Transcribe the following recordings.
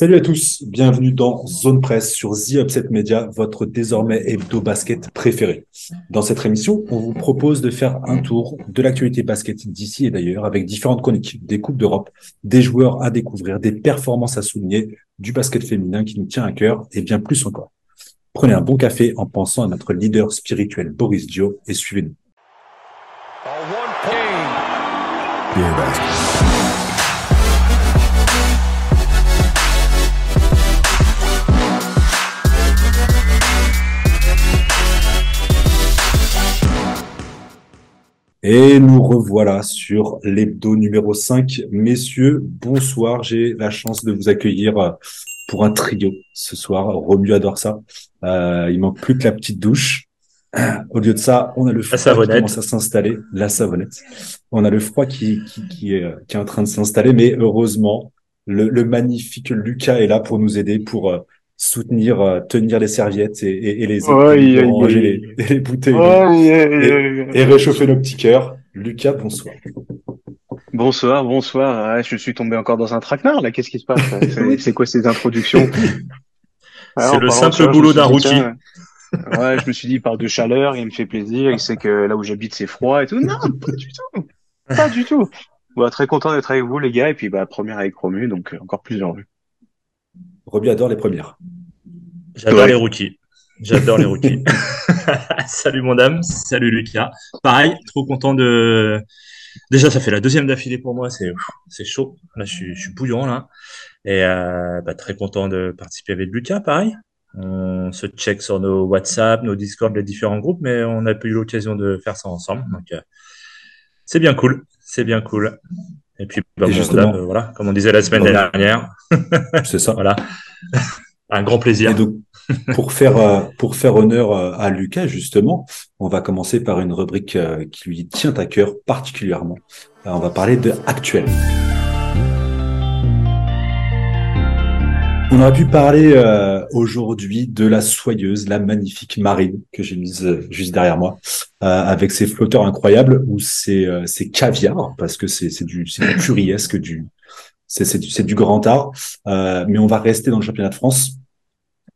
Salut à tous, bienvenue dans Zone Presse sur The Upset Media, votre désormais hebdo basket préféré. Dans cette émission, on vous propose de faire un tour de l'actualité basket d'ici et d'ailleurs avec différentes chroniques, des coupes d'Europe, des joueurs à découvrir, des performances à souligner, du basket féminin qui nous tient à cœur et bien plus encore. Prenez un bon café en pensant à notre leader spirituel Boris Dio et suivez-nous. Et nous revoilà sur l'hebdo numéro 5. Messieurs, bonsoir. J'ai la chance de vous accueillir euh, pour un trio ce soir. Romu adore ça. Euh, il manque plus que la petite douche. Au lieu de ça, on a le froid qui commence à s'installer. La savonnette. On a le froid qui, qui, qui, est, qui est en train de s'installer. Mais heureusement, le, le, magnifique Lucas est là pour nous aider, pour euh, soutenir, euh, tenir les serviettes et, et, et les, ranger les, les, bouteilles et, réchauffer nos petits cœurs. Lucas, bonsoir. Bonsoir, bonsoir. je suis tombé encore dans un traquenard là. Qu'est-ce qui se passe C'est quoi ces introductions? C'est le simple boulot d'un routier. ouais, je me suis dit, il parle de chaleur, il me fait plaisir, il sait que là où j'habite c'est froid et tout. Non, pas du tout. Pas du tout. Bah, très content d'être avec vous les gars et puis bah première avec Romu, donc euh, encore plus heureux. Roby adore les premières. J'adore les rookies. J'adore les rookies. salut mon dame, salut Lucas. Pareil, trop content de. Déjà, ça fait la deuxième d'affilée pour moi, c'est c'est chaud. Là, je suis, je suis bouillant là, et euh, bah, très content de participer avec Lucas. Pareil, on se check sur nos WhatsApp, nos Discord, les différents groupes, mais on n'a pas eu l'occasion de faire ça ensemble. Donc, euh, c'est bien cool, c'est bien cool. Et puis, bah, justement, euh, voilà, comme on disait la semaine dernière. C'est ça. voilà. Un grand plaisir. donc, pour faire euh, pour faire honneur euh, à Lucas justement, on va commencer par une rubrique qui lui tient à cœur particulièrement. On va parler de actuel. On aurait pu parler euh, aujourd'hui de la soyeuse, la magnifique marine que j'ai mise euh, juste derrière moi, euh, avec ses flotteurs incroyables ou ses, ses caviars, parce que c'est du, du pluriesque, du, c'est du, du grand art. mais on va rester dans le championnat de France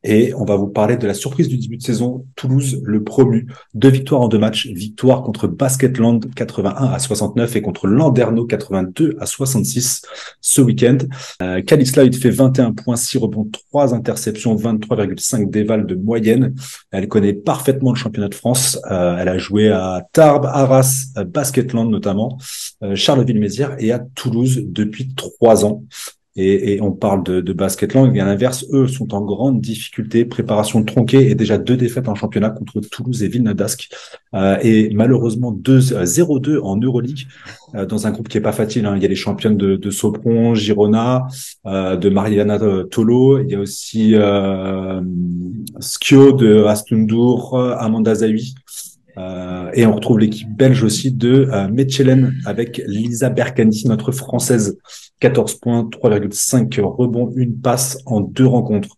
et on va vous parler de la surprise du début de saison. Toulouse, le promu. Deux victoires en deux matchs. Victoire contre Basketland 81 à 69 et contre Landerneau 82 à 66 ce week-end. Euh, fait 21 points, 6 rebonds, 3 interceptions, 23,5 déval de moyenne. Elle connaît parfaitement le championnat de France. Euh, elle a joué à Tarbes, Arras, Basketland notamment, euh, Charleville-Mézières et à Toulouse depuis trois ans et, et, on parle de, de Basketland. Et à l'inverse, eux sont en grande difficulté, préparation tronquée et déjà deux défaites en championnat contre Toulouse et Villeneuve-d'Ascq. Euh, et malheureusement 0-2 euh, en Euroleague euh, dans un groupe qui est pas facile. Hein. Il y a les championnes de, Sopron, Girona, euh, de Mariana Tolo. Il y a aussi euh, Skio de Astundur, Amanda Zawi. Euh, et on retrouve l'équipe belge aussi de euh, Mechelen avec Lisa Berkani, notre française, 14 points, 3,5 rebonds, une passe en deux rencontres.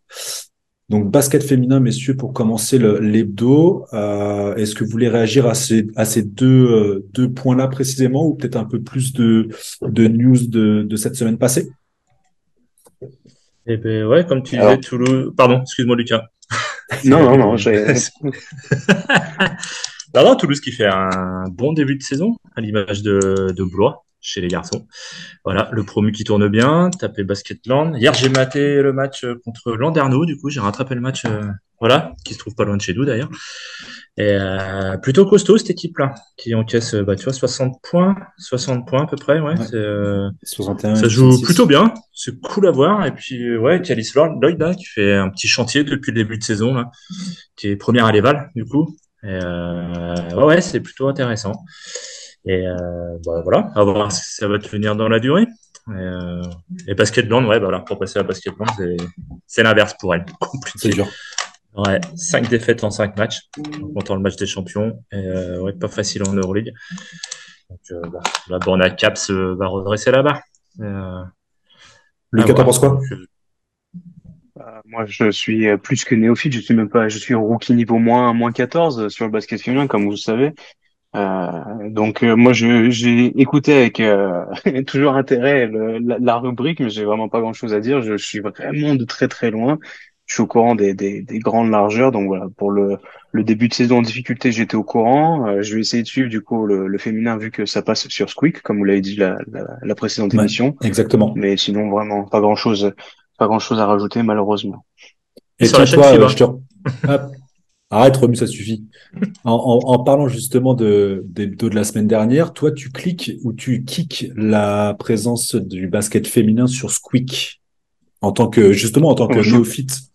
Donc basket féminin, messieurs, pour commencer l'hebdo, euh, est-ce que vous voulez réagir à ces, à ces deux, euh, deux points-là précisément ou peut-être un peu plus de, de news de, de cette semaine passée? Eh ben ouais, comme tu disais, Toulouse. Pardon, excuse-moi Lucas. non, non, non, j'ai. non, Toulouse qui fait un bon début de saison à l'image de, de Blois chez les garçons. Voilà, le promu qui tourne bien, tapé Basketland. Hier, j'ai maté le match contre Landerneau, du coup, j'ai rattrapé le match, euh, voilà, qui se trouve pas loin de chez nous d'ailleurs. Et euh, plutôt costaud cette équipe-là, qui encaisse, bah, tu vois, 60 points, 60 points à peu près, ouais. Euh, 61, ça joue plutôt bien, c'est cool à voir. Et puis, ouais, Calis Lloyd, là, qui fait un petit chantier depuis le début de saison, là, qui est première à l'Eval, du coup. Et, euh, ouais, ouais c'est plutôt intéressant. Et euh, bah, voilà, à voir si ça va tenir dans la durée. Et, euh, et Basketland, ouais, bah, voilà, pour passer à Basketland, c'est l'inverse pour elle. C'est dur. Ouais, 5 défaites en 5 matchs, en comptant le match des champions. Et, euh, ouais, pas facile en Euroleague. Donc, euh, bah, la Borna Caps euh, va redresser là-bas. Euh, Lucas, t'en penses quoi? Bah, Moi, je suis plus que néophyte. Je suis même pas, je suis rookie niveau moins, moins 14 sur le basket féminin, comme vous le savez. Euh, donc moi j'ai écouté avec toujours intérêt la, la, rubrique, mais j'ai vraiment pas grand chose à dire. Je, je suis vraiment de très très loin je suis au courant des, des, des, grandes largeurs. Donc voilà, pour le, le début de saison en difficulté, j'étais au courant. Euh, je vais essayer de suivre du coup le, le, féminin vu que ça passe sur Squeak, comme vous l'avez dit la, la, la précédente émission. Exactement. Mais sinon vraiment pas grand chose, pas grand chose à rajouter malheureusement. Et, toi, je te... Arrête, Romu, ça suffit. En, en, en, parlant justement de, des de la semaine dernière, toi, tu cliques ou tu kicks la présence du basket féminin sur Squeak en tant que justement en tant que néophyte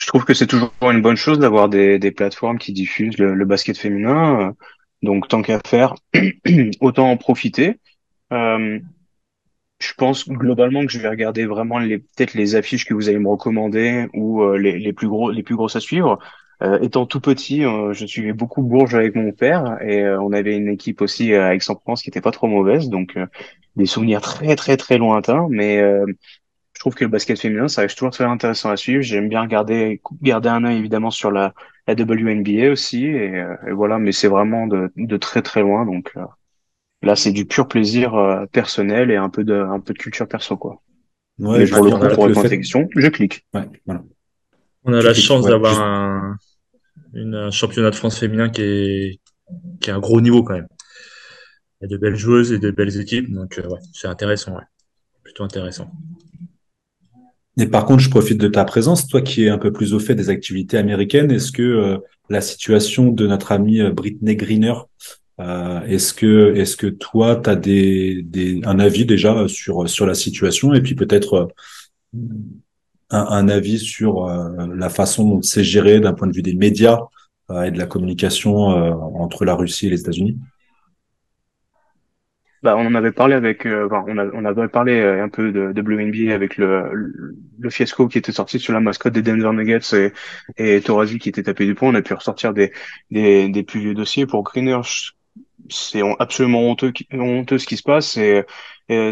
je trouve que c'est toujours une bonne chose d'avoir des, des, plateformes qui diffusent le, basket féminin. Euh, donc tant qu'à faire, autant en profiter. Euh, je pense globalement que je vais regarder vraiment les peut-être les affiches que vous allez me recommander ou euh, les, les, plus gros les plus grosses à suivre. Euh, étant tout petit, je suivais beaucoup Bourges avec mon père et on avait une équipe aussi à Aix-en-Provence qui était pas trop mauvaise, donc des souvenirs très très très lointains. Mais je trouve que le basket féminin, ça reste toujours très intéressant à suivre. J'aime bien garder, garder un œil évidemment sur la, la WNBA aussi. Et, euh, et voilà, mais c'est vraiment de, de, très très loin. Donc euh, là, c'est du pur plaisir euh, personnel et un peu de, un peu de culture perso, quoi. Ouais, mais pour le coup, pour répondre à question, je clique. Ouais, voilà. On a la chance d'avoir un, une, un championnat de France féminin qui est, qui est un gros niveau quand même. Il y a de belles joueuses et de belles équipes, donc ouais, c'est intéressant, ouais. plutôt intéressant. Et par contre, je profite de ta présence, toi qui es un peu plus au fait des activités américaines. Est-ce que euh, la situation de notre amie euh, Britney Greener, euh, est-ce que est-ce que toi, tu as des, des, un avis déjà sur sur la situation et puis peut-être un, avis sur la façon dont c'est géré d'un point de vue des médias et de la communication entre la Russie et les États-Unis? Bah, on en avait parlé avec, euh, on, on, avait parlé euh, un peu de, de WNBA avec le, le, fiasco qui était sorti sur la mascotte des Denver Nuggets et, et Torazi qui était tapé du pont. On a pu ressortir des, des, des plus vieux dossiers pour Greener. C'est absolument honteux, honteux ce qui se passe et,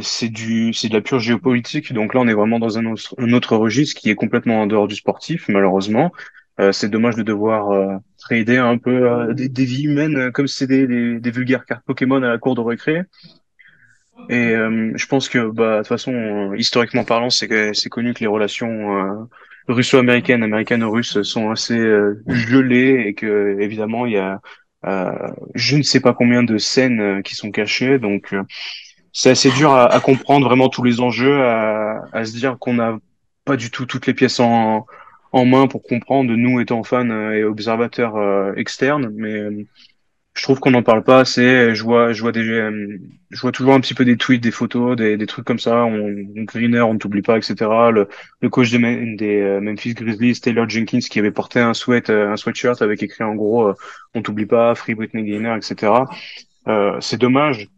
c'est du, c'est de la pure géopolitique. Donc là, on est vraiment dans un autre, un autre registre qui est complètement en dehors du sportif, malheureusement. Euh, c'est dommage de devoir euh, trader un peu des, des, vies humaines comme si c'était des, des, vulgaires cartes Pokémon à la cour de récré. Et euh, je pense que, bah, de toute façon, euh, historiquement parlant, c'est c'est connu que les relations euh, russo-américaines, américano-russes sont assez gelées et que, évidemment, il y a je ne sais pas combien de scènes qui sont cachées. Donc, c'est assez dur à, à, comprendre vraiment tous les enjeux, à, à se dire qu'on n'a pas du tout toutes les pièces en, en main pour comprendre, nous étant fans et observateurs externes. Mais je trouve qu'on n'en parle pas assez. Je vois, je vois des, je vois toujours un petit peu des tweets, des photos, des, des trucs comme ça. On, Greener, on t'oublie pas, etc. Le, le coach des, des euh, Memphis Grizzlies, Taylor Jenkins, qui avait porté un sweat, euh, un sweatshirt avec écrit en gros, euh, on t'oublie pas, Free Britney Greener, etc. Euh, c'est dommage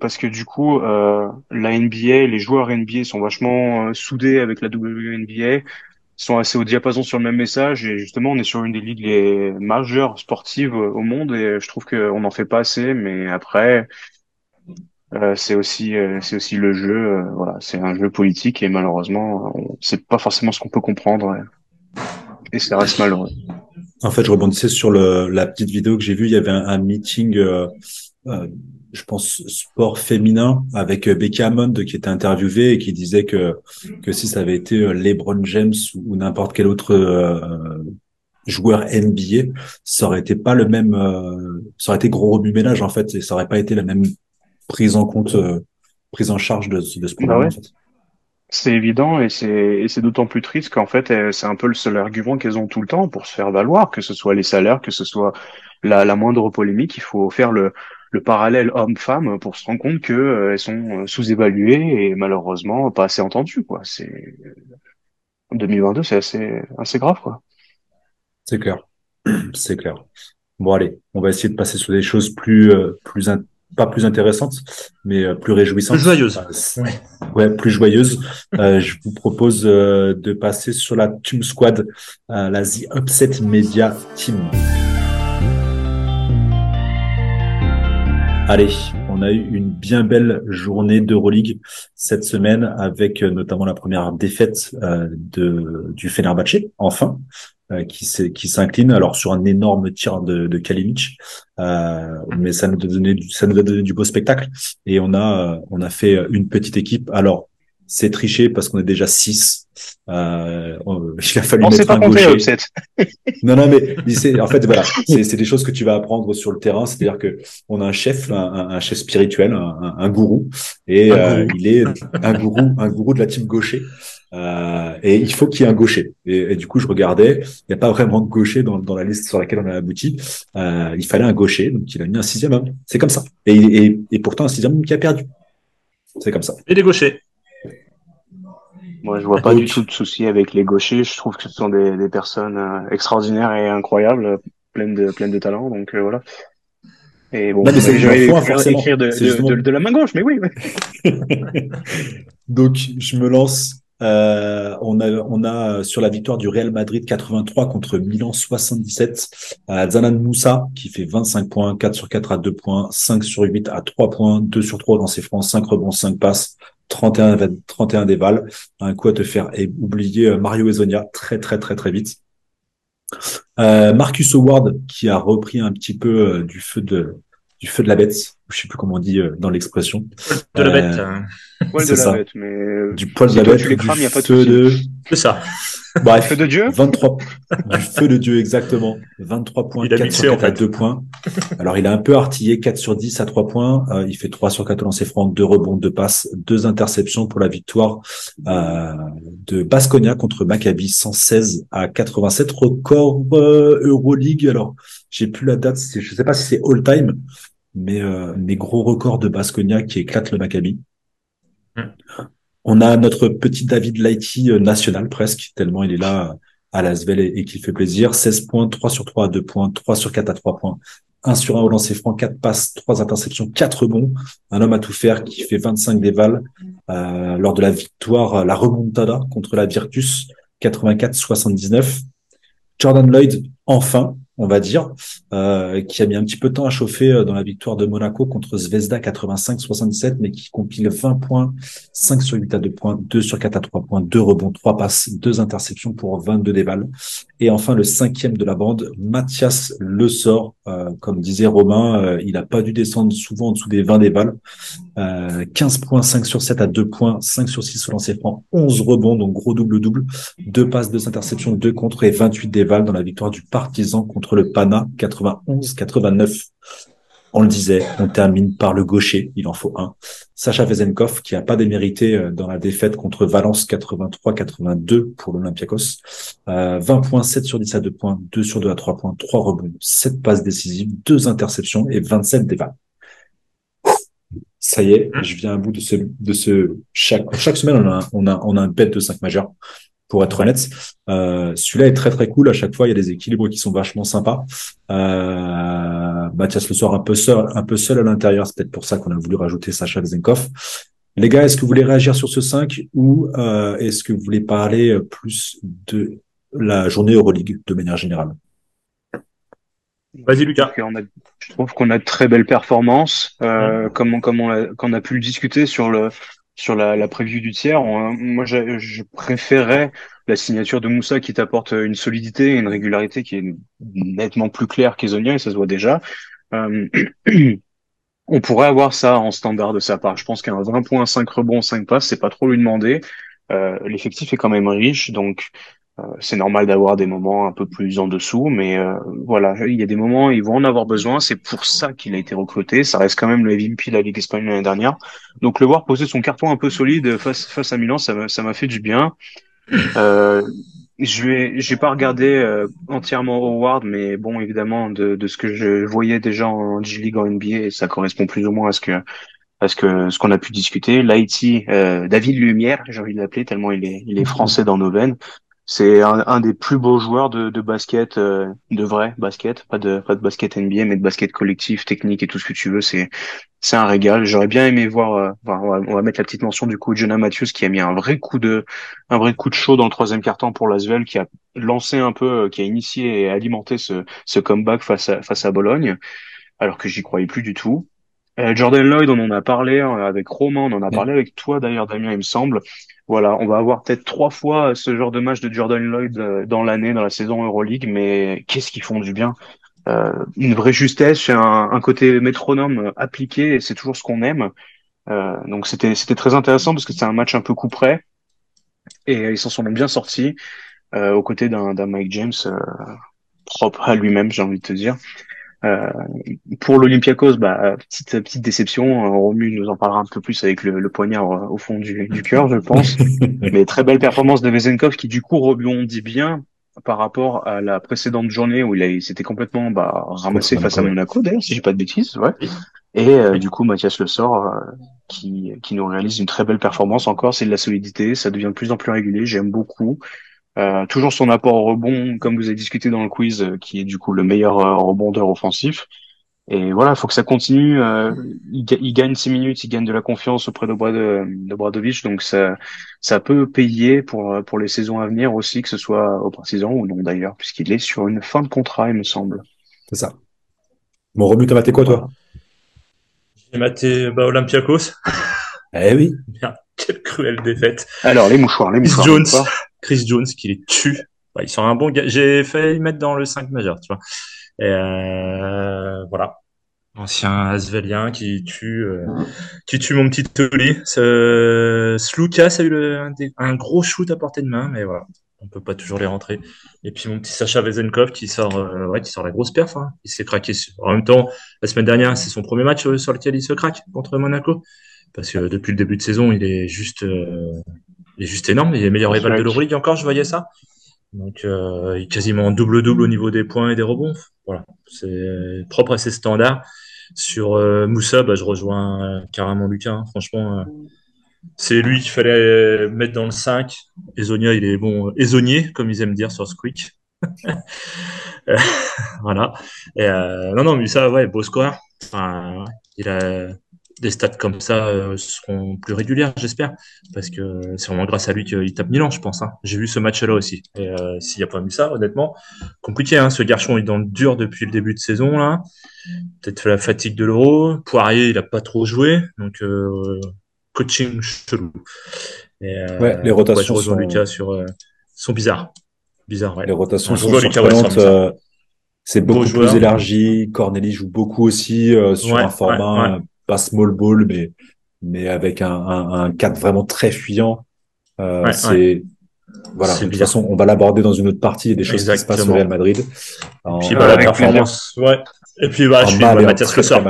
parce que du coup, euh, la NBA, les joueurs NBA sont vachement soudés avec la WNBA sont assez au diapason sur le même message. Et justement on est sur une des ligues les majeures sportives au monde. Et je trouve qu'on n'en fait pas assez. Mais après euh, c'est aussi euh, c'est aussi le jeu euh, voilà. C'est un jeu politique. Et malheureusement c'est pas forcément ce qu'on peut comprendre. Et, ça reste malheureux. En fait je rebondissais sur le, la petite vidéo que j'ai vue. Il y avait un, un meeting je pense, sport féminin avec euh, Becky Hammond qui était interviewé et qui disait que, que si ça avait été euh, LeBron James ou, n'importe quel autre euh, joueur NBA, ça aurait été pas le même, ça aurait été gros remue-ménage en fait, et ça aurait pas été la même prise en compte, prise en charge de, de ce bah problème. en fait. C'est évident et c'est c'est d'autant plus triste qu'en fait c'est un peu le seul argument qu'elles ont tout le temps pour se faire valoir, que ce soit les salaires, que ce soit la, la moindre polémique, il faut faire le le parallèle homme-femme pour se rendre compte que euh, elles sont euh, sous-évaluées et malheureusement pas assez entendues quoi. C'est en 2022, c'est assez assez grave quoi. C'est clair, c'est clair. Bon allez, on va essayer de passer sur des choses plus euh, plus pas plus intéressantes, mais plus réjouissantes. Plus joyeuses. ouais. plus joyeuses. je vous propose de passer sur la Team Squad, la The Upset Media Team. Allez, on a eu une bien belle journée d'Euroleague cette semaine avec euh, notamment la première défaite euh, de, du Fenerbahçe, enfin, euh, qui s'incline alors sur un énorme tir de, de mais ça nous a donné ça nous a donné du beau spectacle et on a on a fait une petite équipe. Alors c'est triché parce qu'on est déjà 6. Euh, il a fallu mettre un gaucher. non, non, mais en fait, voilà, c'est, des choses que tu vas apprendre sur le terrain. C'est-à-dire que on a un chef, un, chef spirituel, un, un gourou, et euh, il est un gourou, un gourou de la team gaucher. Euh, et il faut qu'il y ait un gaucher. Et, du coup, je regardais, il n'y a pas vraiment de gaucher dans, dans la liste sur laquelle on a abouti. Euh, il fallait un gaucher, donc il a mis un sixième homme. C'est comme ça. Et, et, et pourtant un sixième homme qui a perdu. C'est comme ça. Et des gauchers. Moi, je vois pas du tout de souci avec les gauchers. Je trouve que ce sont des, des personnes euh, extraordinaires et incroyables, pleines de pleines de talent. Donc euh, voilà. Et bon, c'est écrire, de, de, de, la main gauche, mais oui. donc je me lance. Euh, on a on a sur la victoire du Real Madrid 83 contre Milan 77. Euh, Zanan Moussa qui fait 25 points, 4 sur 4 à 2 points, 5 sur 8 à 3 points, 2 sur 3 dans ses francs, 5 rebonds, 5 passes, 31, 31 déval. Un coup à te faire et oublier euh, Mario Ezonia très, très, très, très vite. Euh, Marcus Howard qui a repris un petit peu euh, du feu de du feu de la bête, je sais plus comment on dit dans l'expression. De la bête. Poil de la bête, mais du poil de la bête, tu les crames, il y a pas de. C'est ça. Bref, feu de Dieu 23 du feu de Dieu exactement. 23 points, il 4 sur 4 à 2 points. Alors il a un peu artillé 4 sur 10 à 3 points, euh, il fait 3 sur 4 lancers francs, 2 rebonds, 2 passes, 2 interceptions pour la victoire euh, de Basconia contre Maccabi 116 à 87 record euh, EuroLeague. Alors, j'ai plus la date, je sais pas si c'est all time mais euh, mes gros records de Basconia qui éclate le Maccabi. On a notre petit David Lighty euh, national presque, tellement il est là à Lasvel et, et qu'il fait plaisir. 16 points, 3 sur 3 à 2 points, 3 sur 4 à 3 points, 1 sur 1 au lancer franc, 4 passes, 3 interceptions, 4 bons. Un homme à tout faire qui fait 25 dévals euh, lors de la victoire, la remontada contre la Virtus 84-79. Jordan Lloyd, enfin, on va dire, euh, qui a mis un petit peu de temps à chauffer euh, dans la victoire de Monaco contre Zvezda 85-77, mais qui compile 20 points, 5 sur 8 à 2 points, 2 sur 4 à 3 points, 2 rebonds, 3 passes, 2 interceptions pour 22 déballes. Et enfin, le cinquième de la bande, Mathias Le Sort, euh, comme disait Romain, il n'a pas dû descendre souvent en dessous des 20 déballes. 15 points, 5 sur 7 à 2 points, 5 sur 6 sur lancer franc, 11 rebonds, donc gros double-double, 2 passes, 2 interceptions, 2 contre et 28 déballes dans la victoire du Partizan contre le Pana 91-89. On le disait, on termine par le gaucher, il en faut un. Sacha Vezenkov, qui a pas démérité euh, dans la défaite contre Valence 83-82 pour l'Olympiakos. Euh, 20 points, 7 sur 10 à 2 points, 2 sur 2 à 3 points, 3 rebonds, 7 passes décisives, 2 interceptions et 27 dévals. Ça y est, je viens à bout de ce, de ce, chaque, chaque semaine, on a, on a, on a un bête de 5 majeurs pour être honnête. Euh, celui-là est très très cool. À chaque fois, il y a des équilibres qui sont vachement sympas. Euh, Mathias le soir un peu seul, un peu seul à l'intérieur. C'est peut-être pour ça qu'on a voulu rajouter Sacha Zenkov. Les gars, est-ce que vous voulez réagir sur ce 5 ou euh, est-ce que vous voulez parler plus de la journée Euroleague de manière générale? Vas-y Lucas. je trouve qu'on a de très belles performances, euh, comme, comme on, a, on a pu le discuter sur le sur la, la preview du tiers. moi, je, je, préférais la signature de Moussa qui t'apporte une solidité et une régularité qui est nettement plus claire qu'Ezonia et ça se voit déjà. Euh, on pourrait avoir ça en standard de sa part. Je pense qu'un 20 points, 5 rebonds, 5 passes, c'est pas trop lui demander. Euh, L'effectif est quand même riche, donc c'est normal d'avoir des moments un peu plus en dessous, mais euh, voilà, il y a des moments ils vont en avoir besoin. C'est pour ça qu'il a été recruté. Ça reste quand même le MVP de la Ligue espagnole l'année dernière. Donc le voir poser son carton un peu solide face face à Milan, ça m'a ça m'a fait du bien. Euh, je vais, j'ai pas regardé euh, entièrement Howard, mais bon, évidemment, de, de ce que je voyais déjà en G League en NBA, ça correspond plus ou moins à ce que à ce que ce qu'on a pu discuter. L'Haïti, euh, David Lumière, j'ai envie de l'appeler tellement il est il est français dans nos veines. C'est un, des plus beaux joueurs de, de basket, euh, de vrai basket, pas de pas de basket NBA, mais de basket collectif, technique et tout ce que tu veux. C'est c'est un régal. J'aurais bien aimé voir. Euh, on, va, mettre la petite mention du coup de Jonah Matthews qui a mis un vrai coup de un vrai coup de chaud dans le troisième quart-temps pour l'Asvel, qui a lancé un peu, euh, qui a initié et alimenté ce ce comeback face à face à Bologne, alors que j'y croyais plus du tout. Jordan Lloyd, on en a parlé hein, avec Romain, on en a parlé avec toi d'ailleurs, Damien, il me semble. Voilà, on va avoir peut-être trois fois ce genre de match de Jordan Lloyd dans l'année, dans la saison Euroleague, mais qu'est-ce qu'ils font du bien? Euh, Une vraie justesse, un, côté métronome appliqué, c'est toujours ce qu'on aime. Euh, donc c'était très intéressant parce que c'est un match un peu coup près et ils s'en sont bien sortis euh, aux côtés d'un Mike James euh, propre à lui-même, j'ai envie de te dire. Euh, pour l'Olympiakos, bah, petite petite déception. Romu nous en parlera un peu plus avec le, le poignard au fond du, du cœur, je pense. Mais très belle performance de Vezenkov qui du coup rebondit bien par rapport à la précédente journée où il, a, il s'était complètement bah, ramassé face à Monaco, d'ailleurs, si j'ai pas de bêtises. Ouais. Et euh, du coup, Mathias Le Sort, euh, qui, qui nous réalise une très belle performance encore, c'est de la solidité, ça devient de plus en plus régulier, j'aime beaucoup. Euh, toujours son apport au rebond, comme vous avez discuté dans le quiz, euh, qui est du coup le meilleur rebondeur offensif. Et voilà, il faut que ça continue. Il, il, gagne six minutes, il gagne de la confiance auprès de, Brad, de Bradovic, donc ça, ça peut payer pour pour les saisons à venir aussi, que ce soit au Partizan ou non d'ailleurs, puisqu'il est sur une fin de contrat, il me semble. C'est ça. Bon, Romu, t'as maté quoi toi? J'ai maté bah, Olympiakos. Eh oui. quelle cruelle défaite. Alors, les mouchoirs, les mouchoirs. Jones, Chris Jones qui les tue. Bah, ils un bon gars. J'ai failli mettre dans le 5 majeur, tu vois. Euh, voilà. Ancien Asvelien qui tue, euh, qui tue mon petit Toli. Ce... Slukas a eu un, gros shoot à portée de main, mais voilà on peut pas toujours les rentrer. Et puis mon petit Sacha Vezenkov qui sort, euh, ouais, qui sort la grosse perf. Hein. Il s'est craqué. En même temps, la semaine dernière, c'est son premier match euh, sur lequel il se craque contre Monaco, parce que depuis le début de saison, il est juste, euh, est juste énorme. Il est meilleur rival de l'Euroleague encore. Je voyais ça. Donc, il est quasiment double double au niveau des points et des rebonds. Voilà, c'est propre à ses standards. Sur Moussa, bah, je rejoins carrément Lucas. Hein. Franchement c'est lui qu'il fallait mettre dans le 5. Ezonia, il est bon, Ezonier, comme ils aiment dire sur Squeak. voilà. Et euh, non, non, mais ça, ouais, beau score. Enfin, il a des stats comme ça euh, seront plus régulières, j'espère, parce que c'est vraiment grâce à lui qu'il tape Milan, je pense. Hein. J'ai vu ce match-là aussi. Et euh, s'il n'y a pas eu ça, honnêtement, compliqué. Hein. Ce garçon est dans le dur depuis le début de saison là. Peut-être la fatigue de l'Euro. Poirier, il a pas trop joué, donc coaching chelou. Euh, ouais, les rotations sont... Lucas sur, euh, sont bizarres. Bizarres, ouais. Les rotations sont surprenantes. Euh, c'est beaucoup plus élargi. Corneli joue beaucoup aussi sur un format pas small ball, mais mais avec un, un, un cadre vraiment très fuyant. c'est voilà. De toute façon, on va l'aborder dans une autre partie. Des choses qui se passent au Real Madrid. Et puis bah, la performance, ouais. Et puis bah, je suis Mathias Le Sort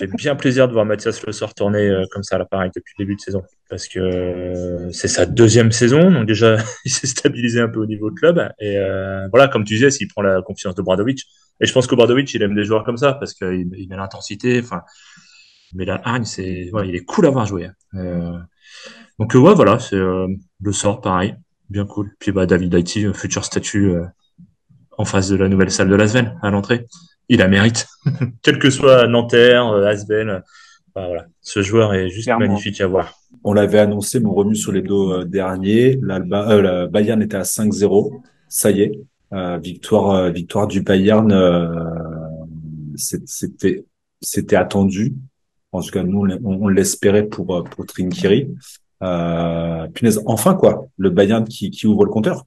fait bien plaisir de voir Mathias Le Sort tourner euh, comme ça à l'appareil depuis le début de saison. Parce que euh, c'est sa deuxième saison, donc déjà, il s'est stabilisé un peu au niveau de club. Et euh, voilà, comme tu disais, s'il prend la confiance de Bradovic. Et je pense que Bradovic, il aime des joueurs comme ça, parce qu'il il met l'intensité, enfin, mais la hargne, c'est, ouais, il est cool à voir jouer. donc ouais, voilà, c'est Le Sort, pareil, bien cool. Puis bah, David Haïti, futur statut en face de la nouvelle salle de Lasvel, à l'entrée il la mérite. Quel que soit Nanterre, euh, Asbel, bah, voilà. ce joueur est juste magnifique à voir. On l'avait annoncé, mon remue sur les dos euh, derniers. L'Alba, euh, la Bayern était à 5-0. Ça y est, euh, victoire, victoire du Bayern. c'était, c'était attendu. En tout cas, nous, on, l'espérait pour pour Trinkiri. Euh, punaise, enfin quoi, le Bayern qui, qui ouvre le compteur.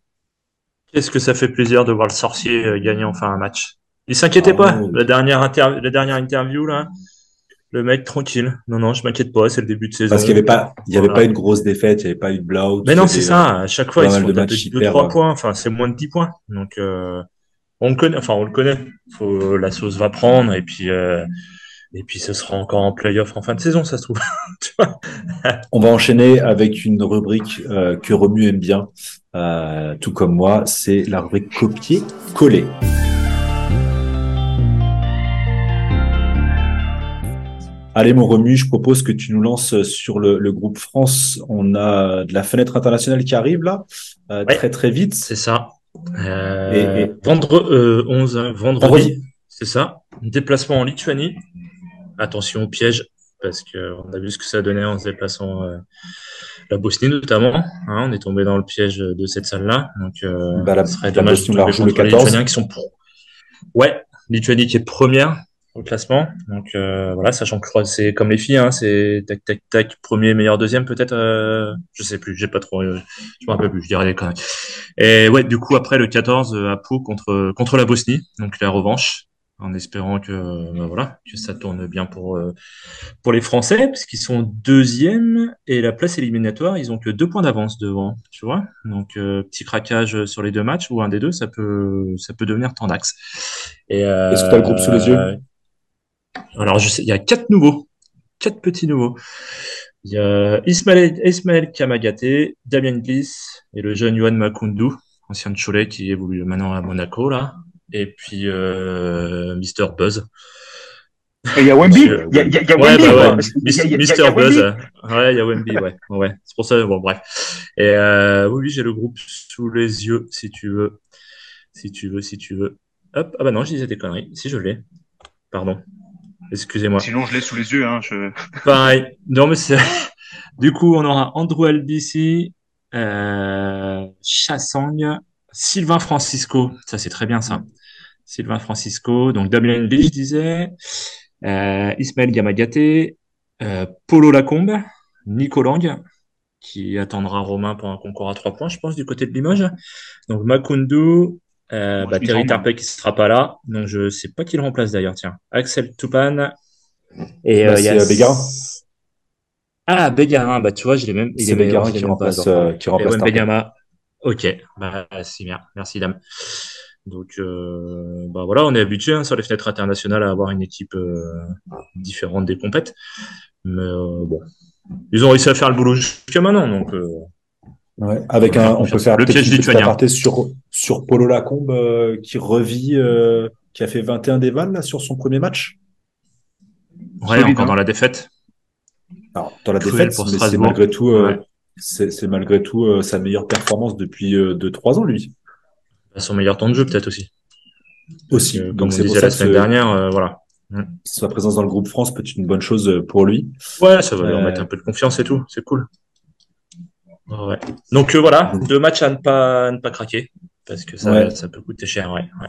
Qu'est-ce que ça fait plaisir de voir le sorcier gagner enfin un match. Il s'inquiétait ah pas. La dernière, la dernière interview, là, le mec tranquille. Non, non, je m'inquiète pas, c'est le début de saison. Parce qu'il n'y avait pas, il y avait pas une grosse défaite, il n'y avait pas eu de blowout. Mais non, c'est ça. À chaque fois, ils sont de 2 3 points. Enfin, c'est moins de 10 points. Donc, euh, on le connaît. Enfin, on le connaît. Faut, la sauce va prendre et puis, euh, et puis ce sera encore en playoff en fin de saison, ça se trouve. on va enchaîner avec une rubrique euh, que Romu aime bien, euh, tout comme moi. C'est la rubrique copier-coller. Allez, mon Remu, je propose que tu nous lances sur le, groupe France. On a de la fenêtre internationale qui arrive là, euh, très très vite. C'est ça. Euh, Vendre, 11 euh, vendredi, c'est ça. Déplacement en Lituanie. Attention au piège, parce que on a vu ce que ça donnait en se déplaçant la Bosnie notamment. Hein, on est tombé dans le piège de cette salle-là. Donc, bah, la, serait dommage de le 14. Les Lituaniens qui sont pro. Ouais, Lituanie qui est première au classement. Donc euh, voilà, sachant que c'est comme les filles, hein, c'est tac tac tac, premier, meilleur, deuxième peut-être. Euh, je sais plus, j'ai pas trop, euh, je me rappelle plus, je dirais les conneries. Et ouais, du coup après le 14 à Pau contre contre la Bosnie, donc la revanche en espérant que bah voilà que ça tourne bien pour euh, pour les Français parce qu'ils sont deuxième et la place éliminatoire ils ont que deux points d'avance devant tu vois donc euh, petit craquage sur les deux matchs ou un des deux ça peut ça peut devenir tendax et euh, est-ce que tu as le groupe sous les yeux? Alors je sais il y a quatre nouveaux quatre petits nouveaux il y a Ismaël Ismaël Kamagaté Damien Gliss et le jeune Yohan Makundu ancien de Cholet qui évolue maintenant à Monaco là et puis euh, Mister Buzz. Il y a Wemby. Il y a, y a, Wemby. Bah Mister Buzz. Ouais, il y a Wemby. Ouais, ouais. C'est pour ça. Bon, bref. Et euh, oui, j'ai le groupe sous les yeux, si tu veux, si tu veux, si tu veux. Hop. Ah bah non, je disais des conneries. Si je l'ai. Pardon. Excusez-moi. Sinon, je l'ai sous les yeux. Hein, je... Pareil. Non, mais c'est. du coup, on aura Andrew LBC, euh, Chassang, Sylvain Francisco. Ça, c'est très bien ça. Sylvain Francisco, donc Damien Lee, je disais, euh, Ismaël Gamagaté, euh, Polo Lacombe, Nico Lang, qui attendra Romain pour un concours à trois points, je pense, du côté de Limoges. Donc Makundu, euh, bah, Terry Tarpe qui sera pas là, donc je sais pas qui le remplace d'ailleurs, tiens. Axel Tupan. Et bah, il y a Bégarin. Ah, Bégarin, bah tu vois, je l'ai même. C'est Bégarin qui remplace, qui remplace Ok, bah, c'est bien. Merci, dame. Donc, euh, bah voilà, on est habitué hein, sur les fenêtres internationales à avoir une équipe euh, différente des compètes. Mais euh, bon, ils ont réussi à faire le boulot jusqu'à maintenant. Donc, euh, ouais, avec un, on peut faire le piège lituanien. sur sur Polo Lacombe euh, qui revit, qui a fait 21 dévals là sur son premier match. Ouais, encore dans la défaite. Alors, dans la défaite, mais c'est malgré tout, c'est malgré tout sa meilleure performance depuis 2-3 ans, lui son meilleur temps de jeu peut-être aussi. Aussi. Euh, comme disait la semaine dernière, euh, voilà. Mm. Sa présence dans le groupe France peut être une bonne chose euh, pour lui. Ouais, ça va lui remettre un peu de confiance et tout. C'est cool. Ouais. Donc voilà, deux matchs à ne pas, ne pas craquer parce que ça, ça peut coûter cher. Ouais. ouais.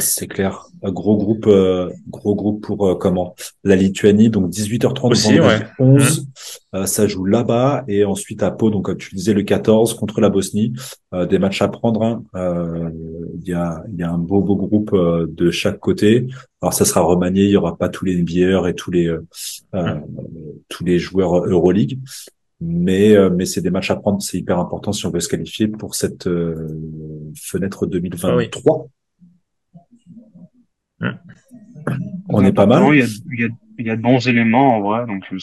C'est clair. Un gros groupe, euh, gros groupe pour euh, comment? La Lituanie, donc 18h30 Aussi, 11. Mmh. Euh, ça joue là-bas et ensuite à Pau, donc comme tu disais le 14 contre la Bosnie. des matchs à prendre. Hein. Il y a, y a un beau beau groupe de chaque côté. Alors ça sera remanié. Il y aura pas tous les NBA et tous les mmh. tous les joueurs Euroleague. Mais, mais c'est des matchs à prendre, c'est hyper important si on veut se qualifier pour cette fenêtre 2023. On est pas mal. Il y, a, il, y a, il y, a, de bons éléments en vrai, donc euh,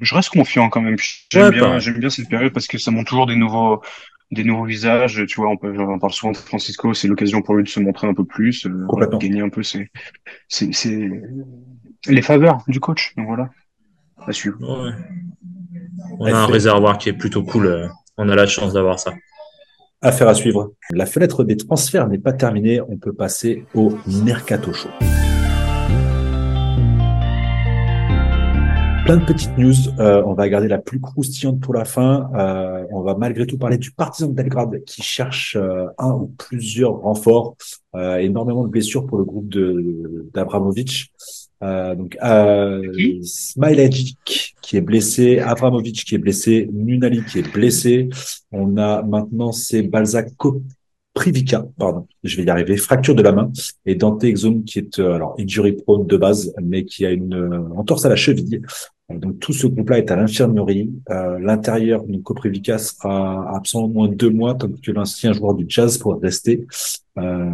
je reste confiant quand même. J'aime bien, j'aime bien cette période parce que ça montre toujours des nouveaux, des nouveaux visages. Tu vois, on, peut, on parle souvent de Francisco, c'est l'occasion pour lui de se montrer un peu plus, euh, gagner un peu ses, ses, ses, les faveurs du coach. Donc voilà, à suivre. Ouais. On a un réservoir qui est plutôt cool. Euh, on a la chance d'avoir ça. Affaire à suivre. La fenêtre des transferts n'est pas terminée. On peut passer au Mercato Show. Plein de petites news. Euh, on va garder la plus croustillante pour la fin. Euh, on va malgré tout parler du partisan de Belgrade qui cherche euh, un ou plusieurs renforts. énormément de blessures pour le groupe de d'Abramovic. Euh, donc euh, qui est blessé, Avramovic qui est blessé, Nunali qui est blessé. On a maintenant c'est Balzac Privica, pardon, je vais y arriver, fracture de la main, et Dante Exum qui est euh, alors injury prone de base, mais qui a une euh, entorse à la cheville. Donc tout ce groupe-là est à l'infirmerie. Euh, L'intérieur, donc Coprivica sera absent au moins deux mois, tant que l'ancien joueur du Jazz pourra rester euh,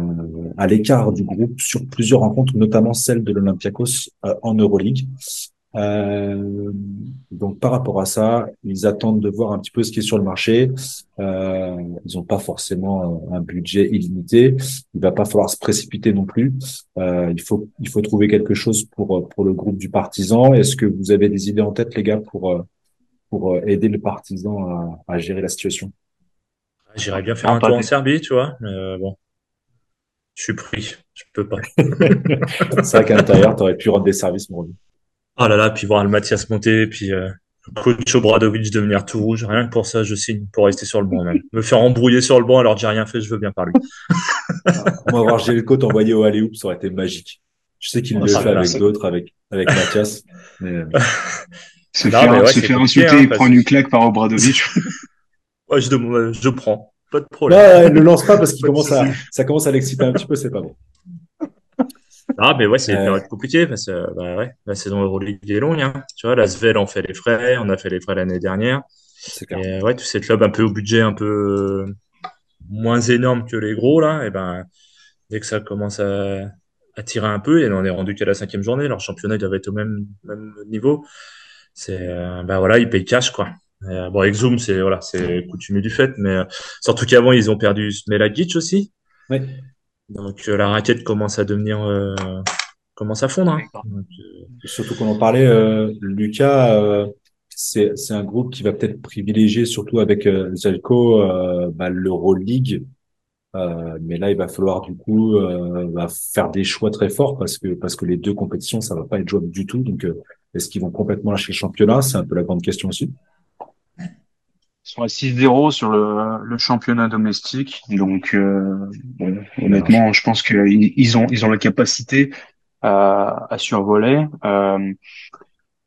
à l'écart du groupe sur plusieurs rencontres, notamment celle de l'Olympiakos euh, en Euroleague. Euh, donc par rapport à ça, ils attendent de voir un petit peu ce qui est sur le marché. Euh, ils n'ont pas forcément un budget illimité. Il va pas falloir se précipiter non plus. Euh, il faut il faut trouver quelque chose pour pour le groupe du partisan. Est-ce que vous avez des idées en tête, les gars, pour pour aider le partisan à, à gérer la situation? J'irais bien faire un tour en Serbie, tu vois. Mais bon, je suis pris, je peux pas. C'est vrai qu'à l'intérieur, tu aurais pu rendre des services pour Oh là là, puis voir le Mathias monter, puis euh, coach Obradovic devenir tout rouge, rien que pour ça, je signe pour rester sur le banc même. Me faire embrouiller sur le banc alors que j'ai rien fait, je veux bien par lui. On va voir Gelco t'envoyer au alley ça aurait été magique. Je sais qu'il le fait avec d'autres, avec, avec Mathias. Mais... Euh. se faire, ouais, se faire insulter hein, et prendre une claque par Obradovic. ouais, je, je prends. Pas de problème. Non, ne lance pas parce qu'il commence à, ça commence à l'exciter un petit peu, c'est pas bon. Ah, mais ouais, c'est euh... compliqué parce que bah ouais, la saison Euroleague est longue. Hein. Tu vois, la Svel en fait les frais, on a fait les frais l'année dernière. Clair. Et ouais, tous ces clubs un peu au budget un peu moins énorme que les gros là, et ben dès que ça commence à, à tirer un peu, et on est rendu qu'à la cinquième journée, leur championnat doit être au même, même niveau. C'est euh, ben voilà, ils payent cash quoi. Euh, bon, Exum, c'est voilà, c'est coutumier du fait, mais euh, surtout qu'avant ils ont perdu Smelagic aussi. Oui. Donc euh, la raquette commence à devenir euh, commence à fondre. Hein. surtout qu'on en parlait, Lucas, c'est c'est un groupe qui va peut-être privilégier surtout avec Zelko bah, l'Euroleague. mais là, il va falloir du coup bah, faire des choix très forts parce que parce que les deux compétitions, ça va pas être jouable du tout. Donc, est-ce qu'ils vont complètement lâcher le championnat? C'est un peu la grande question aussi sont à 6-0 sur le, championnat domestique. Donc, euh, honnêtement, je pense qu'ils ils ont, ils ont la capacité à, à survoler. Euh,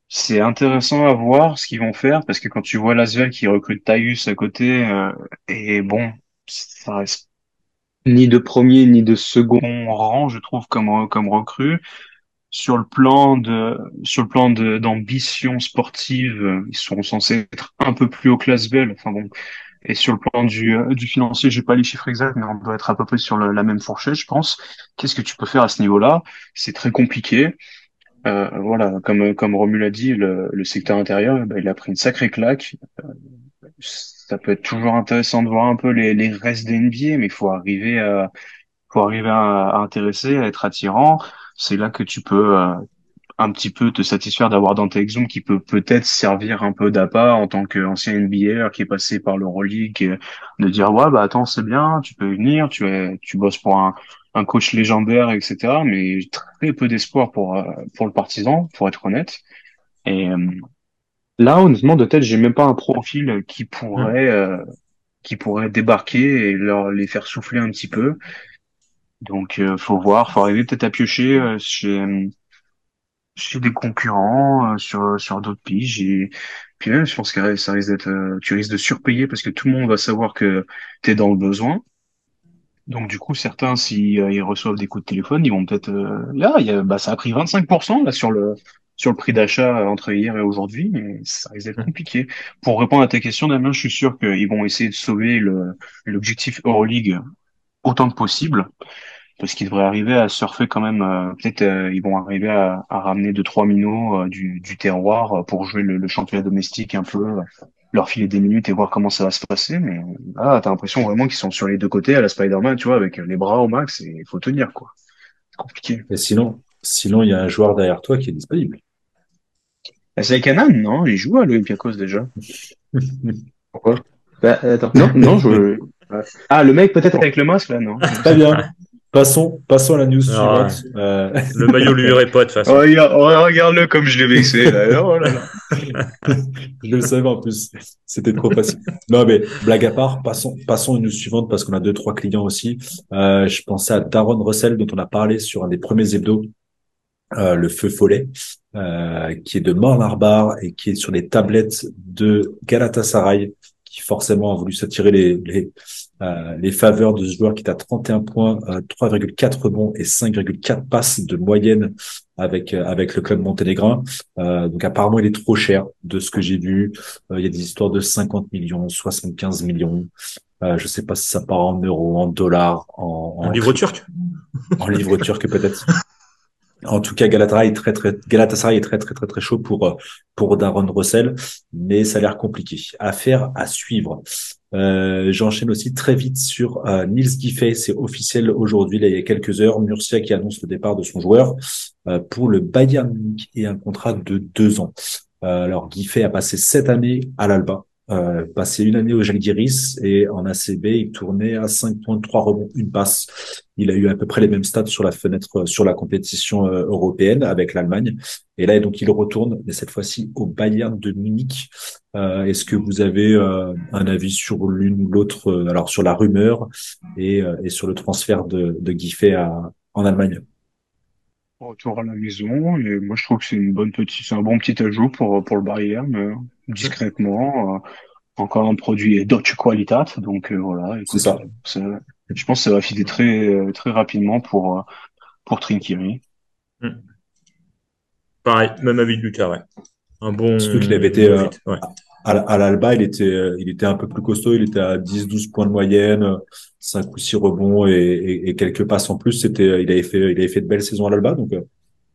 c'est intéressant à voir ce qu'ils vont faire parce que quand tu vois Lasvel qui recrute Taïus à côté, euh, et bon, ça reste ni de premier ni de second rang, je trouve, comme, comme recrue sur le plan de sur le plan d'ambition sportive, ils sont censés être un peu plus haut classe belle. Enfin bon, et sur le plan du euh, du financier, j'ai pas les chiffres exacts, mais on doit être à peu près sur la même fourchette, je pense. Qu'est-ce que tu peux faire à ce niveau-là? C'est très compliqué. Euh, voilà, comme comme Romu l'a dit, le, le secteur intérieur, bah, il a pris une sacrée claque. Euh, ça peut être toujours intéressant de voir un peu les, les restes des NBA, mais il faut arriver à faut arriver à, à intéresser, à être attirant c'est là que tu peux euh, un petit peu te satisfaire d'avoir Dante Exum qui peut peut-être servir un peu d'appât en tant qu'ancien NBA qui est passé par l'Euroleague, de dire ouais bah attends c'est bien, tu peux venir, tu es, tu bosses pour un, un coach légendaire etc. Mais très peu d'espoir pour euh, pour le partisan, pour être honnête. Et euh, là honnêtement de tête j'ai même pas un profil qui pourrait qui pourrait débarquer et leur les faire souffler un petit peu. Donc, euh, faut voir, faut arriver peut-être à piocher euh, chez chez des concurrents, euh, sur sur d'autres piges. Et puis même, je pense que ça risque d'être, tu risques de surpayer parce que tout le monde va savoir que tu es dans le besoin. Donc du coup, certains, s'ils ils reçoivent des coups de téléphone, ils vont peut-être là, il y a, bah, ça a pris 25% là sur le sur le prix d'achat entre hier et aujourd'hui, mais ça risque d'être compliqué. Pour répondre à ta question, Damien, je suis sûr qu'ils vont essayer de sauver le l'objectif Euroleague autant que possible parce qu'ils devraient arriver à surfer quand même. Euh, peut-être euh, ils vont arriver à, à, ramener deux trois minots euh, du, du, terroir pour jouer le, le, championnat domestique un peu, leur filer des minutes et voir comment ça va se passer. Mais là, t'as l'impression vraiment qu'ils sont sur les deux côtés à la Spider-Man, tu vois, avec les bras au max et il faut tenir quoi. C'est compliqué. Et sinon, sinon il y a un joueur derrière toi qui est disponible. Bah, c'est Canan, non? Il joue à l'Olympiakos déjà. Pourquoi? Bah, attends. Non, non, je. Ah, le mec peut-être avec le masque là, non Très bien. Passons, passons à la news ah, suivante. Euh... Le maillot lui irait pas de toute façon. Oh, regarde-le comme je l'ai vexé. Là. Oh là là. je le savais en plus. C'était trop facile. Non mais blague à part, passons, passons à une news suivante parce qu'on a deux trois clients aussi. Euh, je pensais à Darren Russell dont on a parlé sur un des premiers hebdos, euh, le feu follet, euh, qui est de Marlarbar et qui est sur les tablettes de Galatasaray forcément a voulu s'attirer les, les, euh, les faveurs de ce joueur qui est à 31 points, 3,4 euh, rebonds et 5,4 passes de moyenne avec euh, avec le club monténégrin. donc apparemment il est trop cher de ce que j'ai vu. il y a des histoires de 50 millions, 75 millions. Euh, je sais pas si ça part en euros, en dollars, en, en, en livre turc. En livre turc peut-être. En tout cas, Galatasaray est très très très chaud pour pour Darren Russell, mais ça a l'air compliqué. Affaire à suivre. Euh, J'enchaîne aussi très vite sur euh, Nils Giffey. C'est officiel aujourd'hui, il y a quelques heures. Murcia qui annonce le départ de son joueur euh, pour le Bayern Munich et un contrat de deux ans. Euh, alors Giffey a passé sept années à l'Alba euh, passé une année au Jalgiris et en ACB, il tournait à 5.3 rebonds, une passe. Il a eu à peu près les mêmes stats sur la fenêtre, sur la compétition euh, européenne avec l'Allemagne. Et là, donc, il retourne, mais cette fois-ci au Bayern de Munich. Euh, Est-ce que vous avez euh, un avis sur l'une ou l'autre, euh, alors sur la rumeur et, et, sur le transfert de, de à, en Allemagne? Retour à la maison, et moi je trouve que c'est une bonne petite, c'est un bon petit ajout pour, pour le Bayern, euh, discrètement. euh, encore un produit Deutsche Qualität, donc euh, voilà. C'est Écoute, ça. ça- je pense que ça va filer très, euh, très rapidement pour, euh, pour Trinkieri. Mm. Pareil, même avis de Lucas, ouais. Un bon. Surtout qu'il avait été, euh, ouais. À, l'Alba, il était, euh, il était un peu plus costaud. Il était à 10-12 points de moyenne, euh, 5 ou 6 rebonds et, et, et quelques passes en plus. C'était, euh, il avait fait, il avait fait de belles saisons à l'Alba. Donc, euh,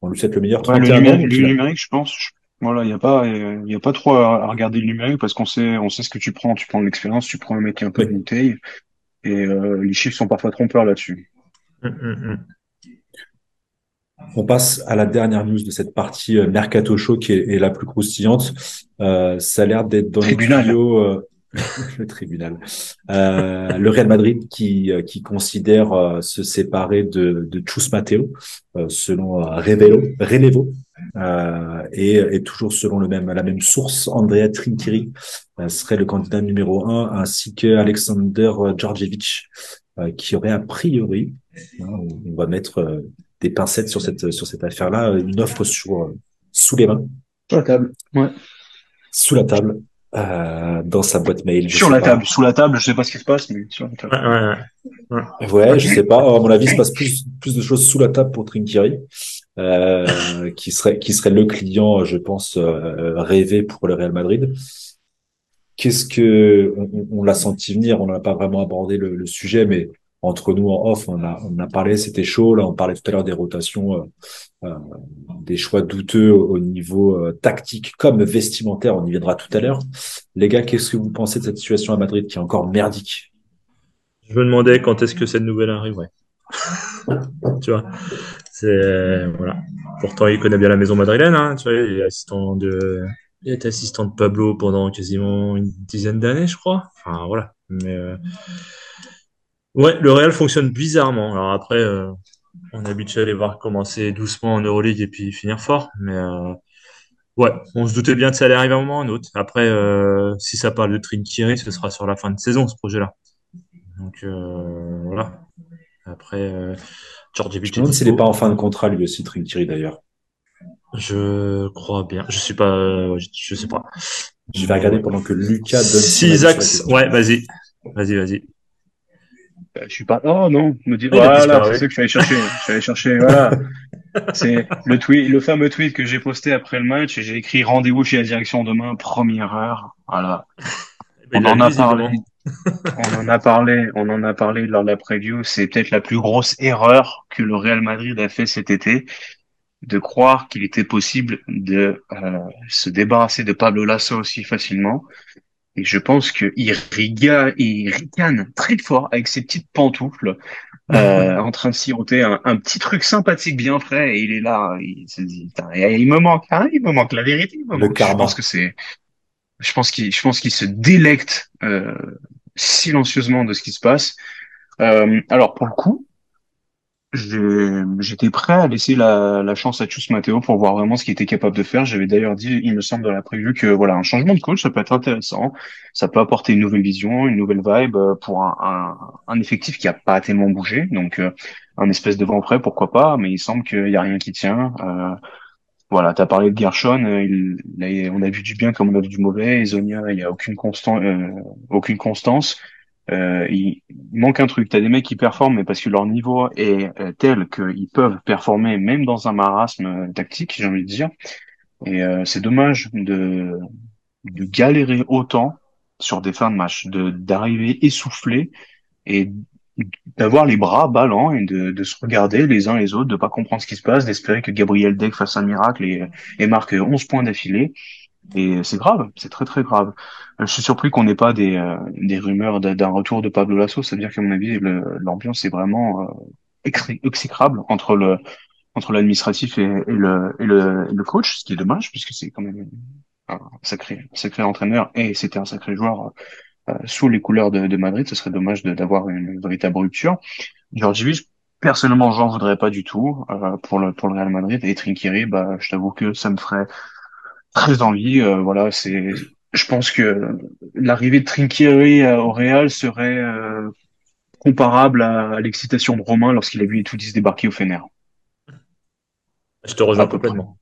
on lui souhaite le meilleur. Ouais, le 31 ans, numérique, le numérique, je pense, je- voilà, il y a pas, euh, il y a pas trop à, à regarder le numérique parce qu'on sait, on sait ce que tu prends. Tu prends de l'expérience, tu prends un mec qui a un peu de bouteille, et euh, les chiffres sont parfois trompeurs là-dessus. Mm, mm, mm. On passe à la dernière news de cette partie euh, Mercato Show qui est, est la plus croustillante. Euh, ça a l'air d'être dans Tribunal. les tuyaux, euh, le tribunal. Euh, le Real Madrid qui, euh, qui considère se séparer de, de Chus Mateo, euh, selon Revelo, Relevo, euh, et, et toujours selon le même, la même source, Andrea Trinchieri euh, serait le candidat numéro un, ainsi que Alexander Djordjevic, euh, qui aurait a priori, hein, on on va mettre euh, des pincettes sur cette sur cette affaire-là, une offre sur euh, sous les mains, Sur la table. Ouais. sous la table, euh, dans sa boîte mail. je Sur la pas. table, sous la table, je sais pas ce qui se passe, mais sur la table. Ouais, ouais, ouais. Ouais, je sais pas. À mon avis, il se passe plus plus de choses sous la table pour Trinkieri, euh, qui serait qui serait le client, je pense, euh, rêvé pour le Real Madrid. Qu'est-ce que on, on- on l'a senti venir? On n'a pas vraiment abordé le, le sujet, mais entre nous en off, on a parlé, c'était chaud. Là, on parlait tout à l'heure des rotations, euh, euh, des choix douteux au, au niveau euh, tactique comme vestimentaire. On y viendra tout à l'heure. Les gars, qu'est-ce que vous pensez de cette situation à Madrid qui est encore merdique? Je me demandais quand est-ce que cette nouvelle arriverait. tu vois, c'est voilà. Pourtant, il connaît bien la maison madrilène. Hein, tu vois, il est assistant de, il est assistant de Pablo pendant quasiment une dizaine d'années, je crois. Enfin voilà. Mais ouais, le Real fonctionne bizarrement. Alors après, euh, on est habitué à les voir commencer doucement en Euroleague et puis finir fort. Mais euh, ouais, on se doutait bien que ça allait arriver à un moment ou à un autre. Après, euh, si ça parle de Trinkieri, ce sera sur la fin de saison ce projet-là. Donc voilà. Après, euh, Je me demande s'il n'est pas en fin de contrat lui aussi, Trinkieri d'ailleurs. Je crois bien. Je suis pas. je, sais pas. Je vais regarder pendant que Lucas donne. Si Isaac, ouais, vas-y, vas-y, vas-y. Euh, Je suis pas. Oh non, me dire. Il a Voilà, c'est ça que je suis allé chercher. Je suis allé chercher. Voilà. C'est le tweet, le fameux tweet que j'ai posté après le match. et J'ai écrit rendez-vous chez la direction demain, première heure. Voilà. Mais On il l'a en a parlé. On en a parlé. On en a parlé lors de la preview. C'est peut-être la plus grosse erreur que le Real Madrid a fait cet été, de croire qu'il était possible de euh, se débarrasser de Pablo Lasso aussi facilement. Et je pense qu'il riga, il ricane très fort avec ses petites pantoufles, euh, en train de siroter un, un petit truc sympathique bien frais. Et il est là, il se dit, il me manque, hein, il me manque la vérité. il me Le. Je pense que c'est, je pense qu'il, je pense qu'il se délecte euh, silencieusement de ce qui se passe. Euh, alors pour le coup, j'étais prêt à laisser la, la chance à Chus Matteo pour voir vraiment ce qu'il était capable de faire. J'avais d'ailleurs dit, il me semble dans la prévue que voilà, un changement de coach, ça peut être intéressant, ça peut apporter une nouvelle vision, une nouvelle vibe euh, pour un, un, un effectif qui a pas tellement bougé, donc euh, un espèce de vent frais, pourquoi pas. Mais il semble qu'il y a rien qui tient. Euh, voilà, t'as parlé de Gershon, euh, il, on a vu du bien comme on a vu du mauvais. Et Zonia, il y a aucune constant, euh, aucune constance. Euh, il, manque un truc. T'as des mecs qui performent, mais parce que leur niveau est euh, tel qu'ils peuvent performer même dans un marasme euh, tactique, j'ai envie de dire. Et euh, c'est dommage de, de galérer autant sur des fins de match, de d'arriver essoufflé et d'avoir les bras ballants et de, de se regarder les uns les autres, de pas comprendre ce qui se passe, d'espérer que Gabriel Deck fasse un miracle et, et marque 11 points d'affilée. Et c'est grave, c'est très très grave. Euh, Je suis surpris qu'on n'ait pas des, euh, des rumeurs d'un retour de Pablo Lasso, c'est-à-dire qu'à mon avis, l'ambiance est vraiment euh, exé- exécrable entre le entre l'administratif et, et le, et le le coach, ce qui est dommage puisque c'est quand même un sacré sacré entraîneur et c'était un sacré joueur euh, sous les couleurs de, de Madrid. Ce serait dommage d'avoir une véritable rupture. Georgievich, personnellement, j'en voudrais pas du tout euh, pour le pour le Real Madrid et Trinkieri, bah, je t'avoue que ça me ferait très envie. Euh, voilà, c'est, je pense que l'arrivée de Trinkieri euh, au Real serait euh, comparable à, à l'excitation de Romain lorsqu'il a vu Etoudis débarquer au Fener. Je te rejoins complètement.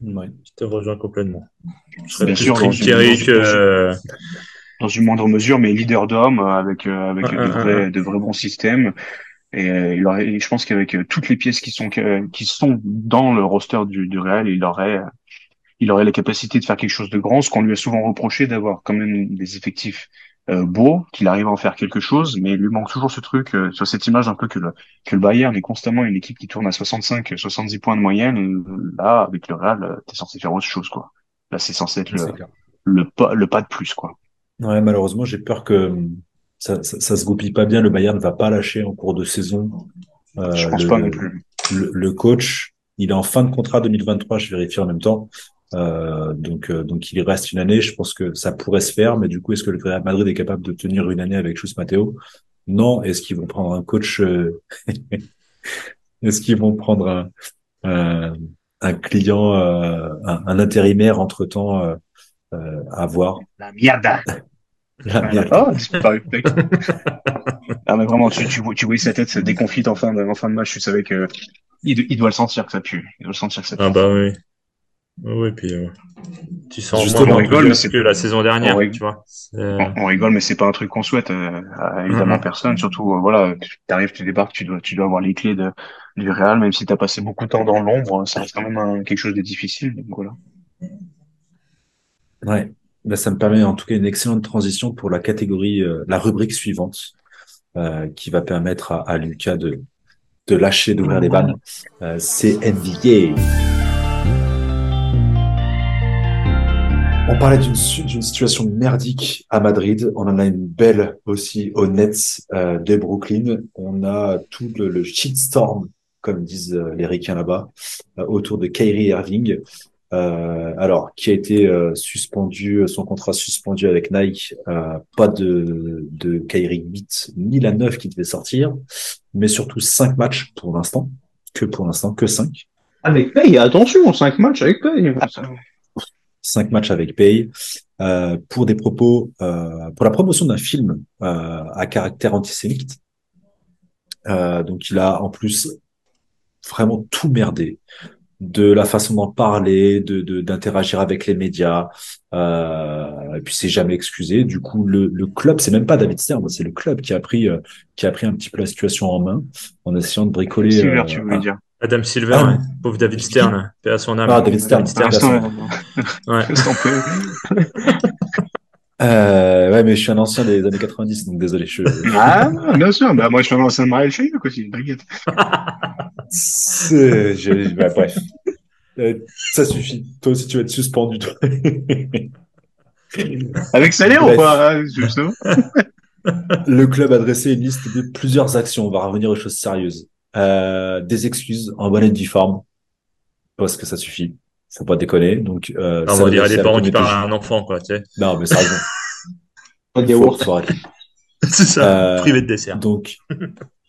Je te rejoins complètement. Bien sûr, dans une, dans une moindre mesure, mais leader d'homme avec avec de, vrais, de vrais bons systèmes. Et euh, il aurait, je pense qu'avec euh, toutes les pièces qui sont qui sont dans le roster du, du Real, il aurait il aurait la capacité de faire quelque chose de grand. Ce qu'on lui a souvent reproché d'avoir quand même des effectifs euh, beaux, qu'il arrive à en faire quelque chose, mais il lui manque toujours ce truc, euh, sur cette image un peu que le que le Bayern est constamment une équipe qui tourne à 65, 70 points de moyenne. Là, avec le Real, t'es censé faire autre chose, quoi. Là, c'est censé être le, le pas le pas de plus, quoi. Ouais, malheureusement, j'ai peur que ça, ça, se goupille pas bien. Le Bayern ne va pas lâcher en cours de saison. Euh, je pense le, pas non plus. Le, coach, il est en fin de contrat 2023. Je vérifie en même temps. Euh, donc, euh, donc il reste une année. Je pense que ça pourrait se faire, mais du coup, est-ce que le Real Madrid est capable de tenir une année avec Chus Matteo? Non. Est-ce qu'ils vont prendre un coach euh, Est-ce qu'ils vont prendre un, un client, un, un, intérimaire entre temps à voir? La merde ah, disparu. ah, mais vraiment, tu, tu, tu voyais sa tête se déconfite en fin de, en fin de match. Tu savais que il, il doit le sentir que ça pue. Il doit le sentir que ça pue. Ah bah oui. Oui, puis euh, tu sens Justement, on rigole, mais c'est que la saison dernière, tu vois. On, rigole, mais c'est pas un truc qu'on souhaite euh, évidemment mm-hmm. personne. Surtout, euh, voilà, tu arrives, tu débarques, tu dois, tu dois avoir les clés de, du Real, même si tu as passé beaucoup de temps dans l'ombre, ça reste quand même quelque chose de difficile. Donc voilà. Ouais. Ben, ça me permet en tout cas une excellente transition pour la catégorie, euh, la rubrique suivante, euh, qui va permettre à, à, Lucas de, de lâcher, d'ouvrir les vannes. Euh, c'est NBA. On parlait d'une situation merdique à Madrid. On en a une belle aussi aux Nets euh, de Brooklyn. On a tout le, le shitstorm, comme disent les ricains là-bas, autour de Kyrie Irving. Euh, alors, qui a été euh, suspendu, son contrat suspendu avec Nike, euh, pas de, de Kyrie 8 ni la 9 qui devait sortir, mais surtout 5 matchs pour l'instant, que pour l'instant, que 5. Avec Pay, attention, 5 matchs avec Pay. 5 matchs avec Pay, euh, pour des propos, euh, pour la promotion d'un film euh, à caractère antisémite. donc il a en plus vraiment tout merdé de la façon d'en parler, de d'interagir avec les médias. Euh, et puis c'est jamais excusé. Du coup, le, le club, c'est même pas David Stern, c'est le club qui a pris euh, qui a pris un petit peu la situation en main en essayant de bricoler. Silver, euh, tu voulais dire. Adam Silver, ah, pauvre David Stern, paix à son âme. Ah, David Stern. David Stern. ouais. Euh, ouais, mais je suis un ancien des années 90, donc désolé. Je... Ah, bien sûr. Bah, moi, je suis un ancien de Marielle Chayuk aussi, t'inquiète. je... bah, bref. Euh, ça suffit. Toi aussi, tu vas être suspendu, toi. Avec salaire ou pas, hein, justement Le club a dressé une liste de plusieurs actions. On va revenir aux choses sérieuses. Euh, des excuses en bonne et due forme. Parce que ça suffit faut pas déconner. Donc, euh, on va dire les parents qui parlent à un enfant, quoi, tu sais. Non, mais ça Pas des C'est ça, euh, privé de dessert. Donc,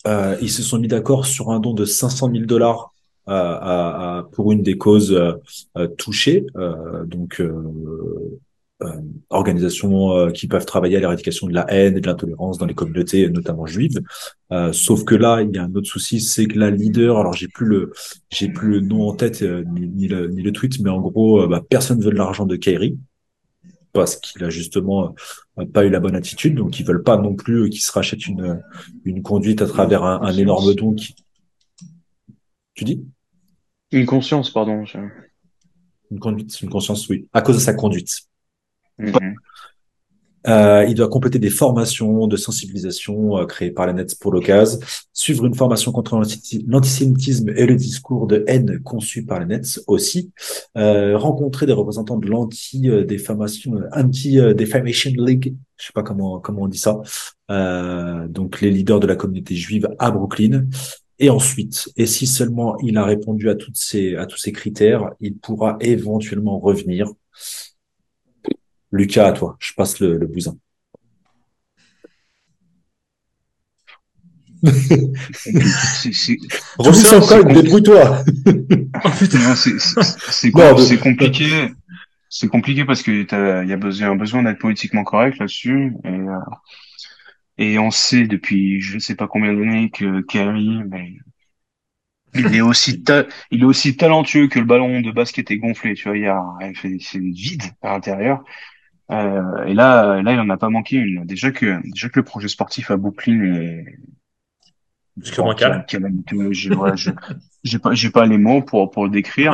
euh, ils se sont mis d'accord sur un don de 500 000 dollars à, à, à, pour une des causes euh, touchées. donc, euh, organisations euh, qui peuvent travailler à l'éradication de la haine et de l'intolérance dans les communautés, notamment juives. Euh, sauf que là, il y a un autre souci, c'est que la leader, alors j'ai plus le, j'ai plus le nom en tête ni, le, ni le tweet, mais en gros, bah, personne veut de l'argent de Kairi parce qu'il a justement pas eu la bonne attitude, donc ils veulent pas non plus qu'il se rachète une une conduite à travers un, un énorme don. Qui... Tu dis? Une conscience, pardon. Une conduite, une conscience, oui, à cause de sa conduite. Mhm. Euh, il doit compléter des formations de sensibilisation euh, créées par la net pour l'occasion, suivre une formation contre l'antisémitisme et le discours de haine conçu par la net aussi, euh, rencontrer des représentants de l'anti-défamation, anti-defamation league, je sais pas comment comment on dit ça, euh, donc les leaders de la communauté juive à Brooklyn. Et ensuite, et si seulement il a répondu à toutes ces à tous ces critères, il pourra éventuellement revenir Lucas, à toi, je passe le, le bousin. débrouille-toi. c'est compliqué. C'est compliqué parce que il y a besoin, besoin d'être politiquement correct là-dessus. Et, euh, et on sait depuis je ne sais pas combien d'années que Kerry, mais il est aussi il est aussi talentueux que le ballon de basket est gonflé. Tu vois, il y a c'est vide à l'intérieur. Euh, et là, là, il en a pas manqué une. Déjà que déjà que le projet sportif à Brooklyn est Bon, j'ai pas, j'ai pas les mots pour pour le décrire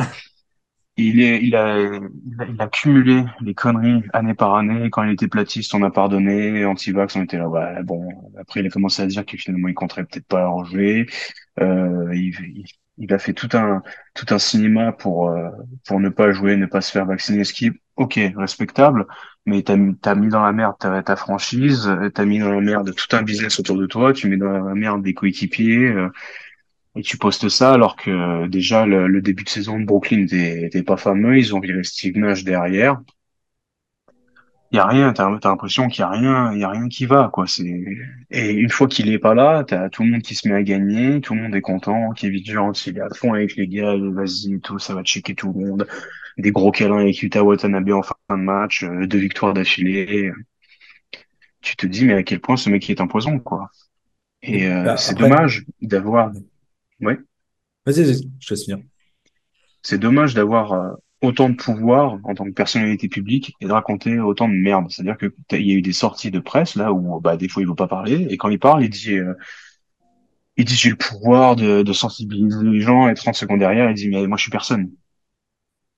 il, est, il, a, il, a, cumulé les conneries année par année. Quand il était platiste, on a pardonné. Anti-vax, on était là. Ouais, bon. Après, il a commencé à dire que finalement, il compterait peut-être pas en jouer. Euh, il, il, a fait tout un tout un cinéma pour euh, pour ne pas jouer, ne pas se faire vacciner. Ce qui est ok, respectable. Mais t'as as mis dans la merde ta, ta franchise, t'as mis dans la merde tout un business autour de toi. Tu mets dans la merde des coéquipiers. Euh, et tu postes ça alors que déjà le, début de saison de Brooklyn était, pas fameux, ils ont viré Steve Nash derrière. Il y a rien, t'as as, l'impression qu'il y a rien, il y a rien qui va quoi. C'est et une fois qu'il est pas là, t'as tout le monde qui se met à gagner, tout le monde est content, Kevin Durant il est à fond avec les gars, vas-y tout, ça va checker tout le monde, des gros câlins avec Utah Watanabe en fin de match, euh, deux victoires d'affilée. Tu te dis mais à quel point ce mec est un poison quoi. Et euh, bah, c'est dommage d'avoir oui. Vas-y, vas-y, je te laisse finir. C'est dommage d'avoir euh, autant de pouvoir en tant que personnalité publique et de raconter autant de merde. C'est-à-dire que il y a eu des sorties de presse là où bah des fois il veut pas parler et quand il parle, il dit euh, il dit j'ai le pouvoir de, de, sensibiliser les gens et 30 secondes derrière, il dit mais moi je suis personne.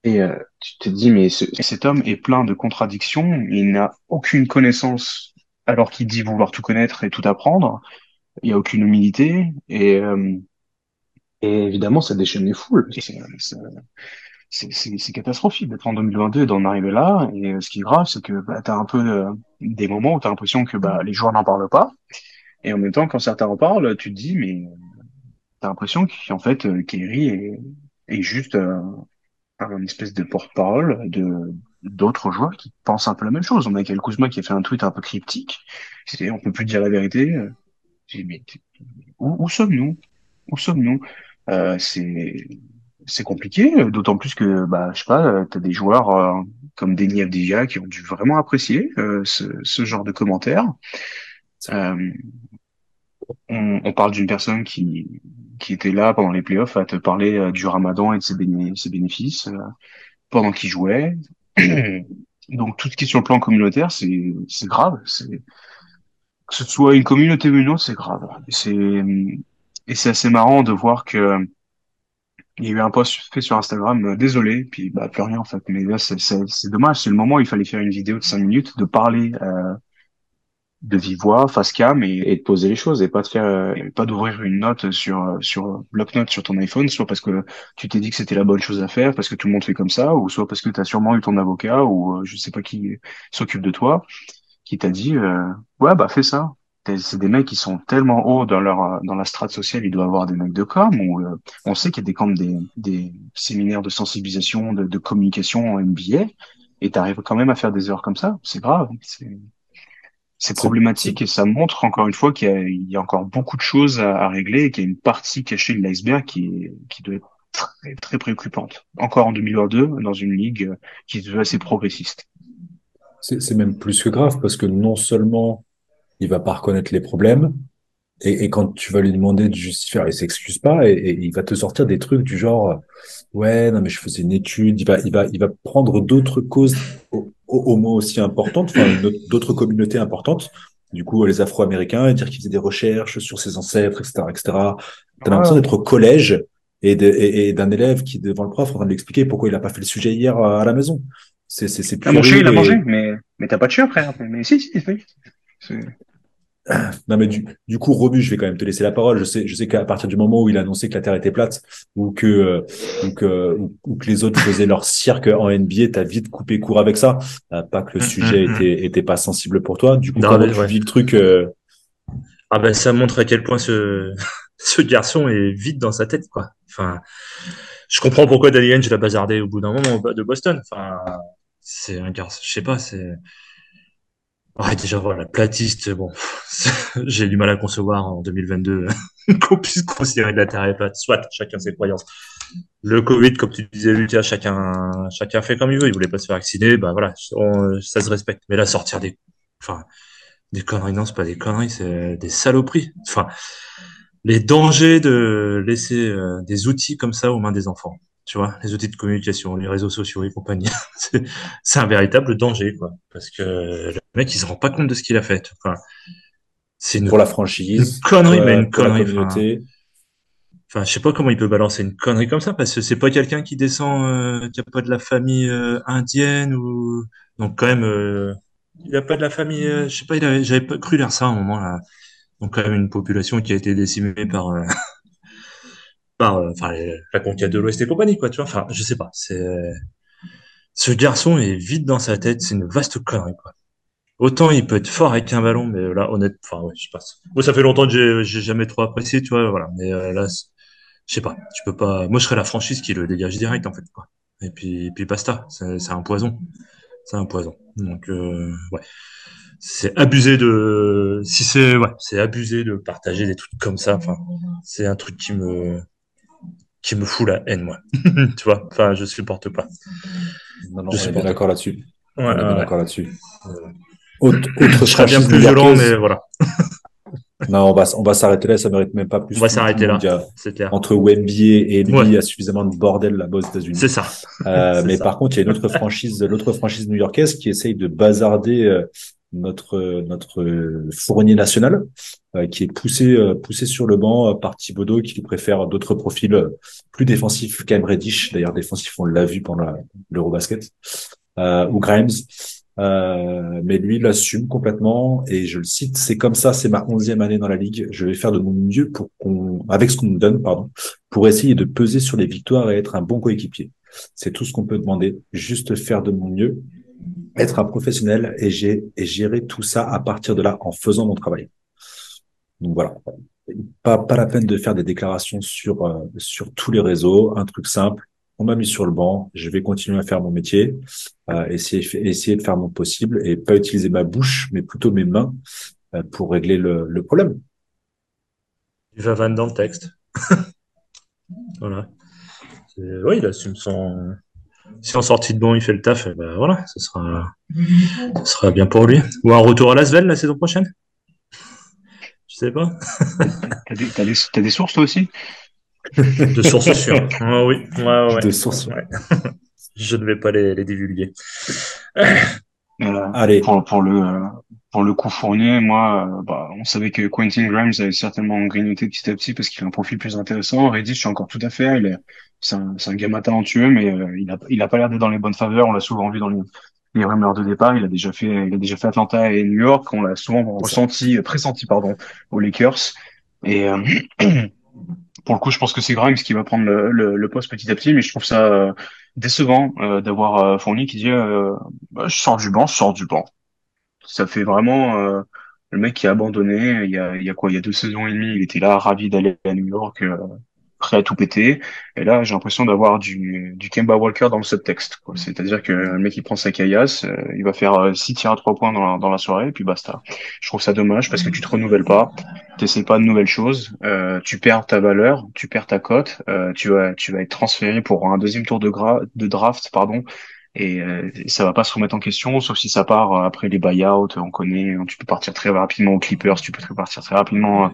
Et euh, tu te dis mais cet homme est plein de contradictions, il n'a aucune connaissance alors qu'il dit vouloir tout connaître et tout apprendre. Il y a aucune humilité et et évidemment, ça déchaîne les foules. C'est catastrophique d'être en 2022 et d'en arriver là. Et euh, ce qui est grave, c'est que bah, tu as un peu euh, des moments où tu as l'impression que bah, les joueurs n'en parlent pas. Et en même temps, quand certains en parlent, tu te dis, mais tu as l'impression qu'en fait, euh, Kerry est, est juste un espèce de porte-parole de d'autres joueurs qui pensent un peu la même chose. On a Kyle Kuzma qui a fait un tweet un peu cryptique. C'est on peut plus dire la vérité. Mais, où, où sommes-nous? Où sommes-nous? Euh, c'est c'est compliqué, d'autant plus que bah je sais pas, t'as des joueurs euh, comme Denis Avdija qui ont dû vraiment apprécier euh, ce, ce, genre de commentaires. Euh, on, parle d'une personne qui qui était là pendant les playoffs à te parler du Ramadan et de ses, bénéfices pendant qu'il jouait. Donc tout ce qui est sur le plan communautaire, c'est grave. C'est que ce soit une communauté ou une autre, c'est grave. Et c'est assez marrant de voir que il y a eu un post fait sur Instagram, euh, désolé, puis bah plus rien en fait. Mais là c'est dommage, c'est le moment où il fallait faire une vidéo de 5 minutes, de parler euh, de vive face cam et, de poser les choses et pas de faire, euh, pas d'ouvrir une note sur sur bloc-notes sur ton iPhone, soit parce que tu t'es dit que c'était la bonne chose à faire, parce que tout le monde fait comme ça, ou soit parce que tu as sûrement eu ton avocat ou euh, je sais pas qui s'occupe de toi, qui t'a dit ouais bah fais ça c'est des mecs qui sont tellement hauts dans leur dans la strate sociale, ils doivent avoir des mecs de com. Ou euh, on sait qu'il y a des comme des, des séminaires de sensibilisation, de, communication en MBA, et t'arrives quand même à faire des erreurs comme ça. C'est grave. C'est problématique et ça montre encore une fois qu'il y, a encore beaucoup de choses à, à régler et qu'il y a une partie cachée de l'iceberg qui, qui doit être très, très préoccupante. Encore en 2022, dans une ligue qui se veut assez progressiste. C'est même plus que grave parce que non seulement il va pas reconnaître les problèmes. Et, et quand tu vas lui demander de justifier, il s'excuse pas et, il va te sortir des trucs du genre, ouais, non mais je faisais une étude. Il va, il va, il va prendre d'autres causes au, au, moins aussi importantes, enfin d'autres communautés importantes. Du coup, les Afro-Américains et dire qu'il faisait des recherches sur ses ancêtres, etc., etc. T'as l'impression d'être au collège et, et, d'un élève qui devant le prof en train de lui expliquer pourquoi il a pas fait le sujet hier à la maison. C'est c'est c'est. Ah, mon il a mangé, mais mais t'as pas de chien frère. Mais si si. si. Non mais du, du coup, Robu, je vais quand même te laisser la parole. Je sais, je sais qu'à partir du moment où il a annoncé que la Terre était plate ou que euh, ou que ou, que les autres faisaient leur cirque en NBA, t'as vite coupé court avec ça. Euh, pas que le mm, sujet mm, mm. était était pas sensible pour toi. Du coup, comment tu vis le truc euh? Ah ben ça montre à quel point ce ce garçon est vite dans sa tête quoi. Enfin, je comprends pourquoi Danny Ainge l'a bazardé au bout d'un moment de Boston. Enfin, c'est un garçon, je sais pas, c'est Ouais, déjà, voilà, platiste, bon, j'ai du mal à concevoir en 2022 qu'on puisse considérer que la Terre est plate. Soit, chacun ses croyances. Le Covid, comme tu disais, Lucas, chacun, chacun fait comme il veut. Il voulait pas se faire vacciner, bah voilà, ça se respecte. Mais là, sortir des, enfin, des conneries, non, c'est pas des conneries, c'est des saloperies. Enfin, les dangers de laisser euh, des outils comme ça aux mains des enfants. Tu vois, les outils de communication, les réseaux sociaux et compagnie. c'est un véritable danger, quoi. Parce que le mec, il se rend pas compte de ce qu'il a fait. Enfin, c'est une, pour la franchise, une connerie, mais une connerie. Enfin, enfin, je sais pas comment il peut balancer une connerie comme ça, parce que c'est pas quelqu'un qui descend, euh, qui a pas de la famille euh, indienne ou donc quand même, euh, il a pas de la famille. je sais pas, j'avais pas cru lire ça à un moment là. Donc quand même une population qui a été décimée par par enfin la conquête de l'Ouest et compagnie quoi. Tu vois, enfin je sais pas. C'est ce garçon est vide dans sa tête, c'est une vaste connerie quoi. Autant il peut être fort avec un ballon, mais là, honnêtement, enfin, ouais, je passe. Moi, ça fait longtemps que j'ai jamais trop apprécié, tu vois, voilà. Mais là, je sais pas, tu peux pas. Moi, je serais la franchise qui le dégage direct, en fait, quoi. Et puis, et puis basta. C'est un poison. C'est un poison. Donc, euh, ouais. C'est abusé de. Si c'est, ouais, c'est abusé de partager des trucs comme ça. Enfin, c'est un truc qui me qui me fout la haine, moi. tu vois. Enfin, je supporte pas. Non, non, je suis d'accord là-dessus. Ouais, est d'accord là-dessus. Autre, autre je serais bien plus violent, mais voilà. Non, on va, on va s'arrêter là, ça mérite même pas plus. On va s'arrêter là, c'est clair. Entre Wemby et lui, il y a suffisamment de bordel là-bas aux États-Unis. C'est ça. Euh, mais par contre, il y a une autre franchise, l'autre franchise new-yorkaise qui essaye de bazarder euh, notre notre fournier national, euh, qui est poussé poussé sur le banc par Thibodeau, qui préfère d'autres profils plus défensifs qu'Aim Reddish. D'ailleurs, défensif, on l'a vu pendant l'Eurobasket. ou Grimes. Euh, mais lui, l'assume complètement et je le cite, c'est comme ça, c'est ma onzième année dans la ligue. Je vais faire de mon mieux pour qu'on, avec ce qu'on nous donne, pardon, pour essayer de peser sur les victoires et être un bon coéquipier. C'est tout ce qu'on peut demander. Juste faire de mon mieux, être un professionnel et, gérer tout ça à partir de là en faisant mon travail. Donc voilà. Pas, pas la peine de faire des déclarations sur, euh, sur tous les réseaux. Un truc simple on m'a mis sur le banc, je vais continuer à faire mon métier, euh, essayer, essayer de faire mon possible et pas utiliser ma bouche, mais plutôt mes mains euh, pour régler le, le problème. Il va van dans le texte. voilà. Oui, il assume son. Si en sortie de bon, il fait le taf, eh ben voilà, ce sera, ce sera bien pour lui. Ou un retour à Lasvel la saison prochaine? Je sais pas. T'as des, des, des sources toi aussi? De sources sûres. Ah oui, ouais, ouais. De sources. Ouais. Je ne vais pas les, les divulguer. Euh, Allez. Pour, pour, le pour le coup Fournier, moi, euh, bah, on savait que Quentin Grimes avait certainement grignoté petit à petit parce qu'il a un profil plus intéressant. Reddish, je suis encore tout à fait. Il est, c'est un, un gamin talentueux, mais euh, il a il a pas l'air d'être dans les bonnes faveurs. On l'a souvent vu dans les, les rumeurs de départ. Il a déjà fait il a déjà fait Atlanta et New York. On l'a souvent ressenti pressenti pardon aux Lakers. Et pour le coup, je pense que c'est Grimes qui va prendre le, le, le, poste petit à petit, mais je trouve ça euh, décevant euh, d'avoir euh, Fournier qui dit bah, je sors du banc, je sors du banc. Ça fait vraiment le mec qui a abandonné. Il y a, il y a quoi? Il y a deux saisons et demie, il était là, ravi d'aller à New York prêt à tout péter. Et là, j'ai l'impression d'avoir du, du Kemba Walker dans le subtexte. C'est-à-dire que le mec, il prend sa caillasse, euh, il va faire euh, six tirs à trois points dans la, dans la soirée, et puis basta. Je trouve ça dommage parce que tu te renouvelles pas, t'essayes pas de nouvelles choses, euh, tu perds ta valeur, tu perds ta cote, tu vas, tu vas être transféré pour un deuxième tour de, gra de draft, pardon, et, euh, ça va pas se remettre en question, sauf si ça part euh, après les buyouts. On connaît, hein, tu peux partir très rapidement aux Clippers, tu peux partir très rapidement euh,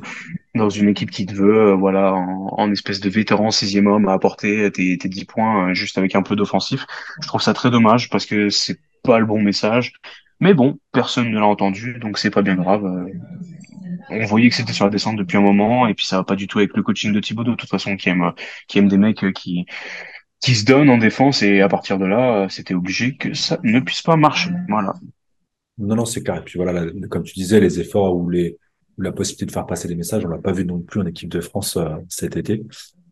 dans une équipe qui te veut, voilà, en, espèce de vétéran sixième homme à apporter tes, tes 10 points juste avec un peu d'offensif. Je trouve ça très dommage parce que c'est pas le bon message. Mais bon, personne ne l'a entendu, donc c'est pas bien grave. On voyait que c'était sur la descente depuis un moment, et puis ça va pas du tout avec le coaching de Thibaut de toute façon, qui aime, qui aime des mecs qui, qui se donne en défense et à partir de là, c'était obligé que ça ne puisse pas marcher. Voilà. Non, non, c'est clair. Et puis voilà, comme tu disais, les efforts ou les la possibilité de faire passer des messages, on l'a pas vu non plus en équipe de France euh, cet été.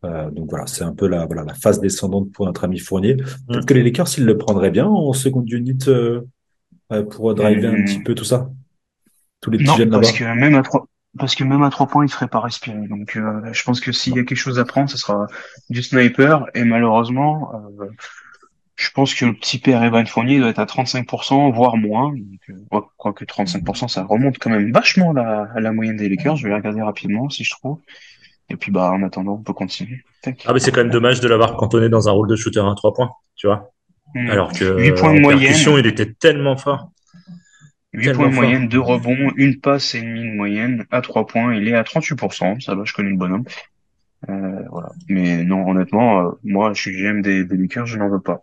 Euh, donc voilà, c'est un peu la voilà la phase descendante pour notre ami Fournier. Peut-être que les Lakers, s'ils le prendraient bien en seconde unit euh, euh pour driver un petit peu tout ça? Tous les petits jeunes là-bas? Parce que même à trois, parce que même à trois points, il ne ferait pas respirer. Donc, euh, je pense que s'il y a quelque chose à prendre, ce sera du sniper. Et malheureusement, euh, je pense que le petit père Evan Fournier doit être à 35%, voire moins. Donc, euh, je crois que 35%, ça remonte quand même vachement la, à la moyenne des Lakers. Je vais regarder rapidement si je trouve. Et puis, bah, en attendant, on peut continuer. Ah, mais c'est quand même dommage de l'avoir cantonné dans un rôle de shooter à trois points, tu vois. Hmm. Alors que 8 points de moyenne. il était tellement fort. 8 points de moyenne, 2 rebonds, une passe et demie de moyenne à 3 points. Il est à 38%. Ça va, je connais le bonhomme. Euh, voilà. Mais non, honnêtement, euh, moi, je suis GM des, des Lakers, je n'en veux pas.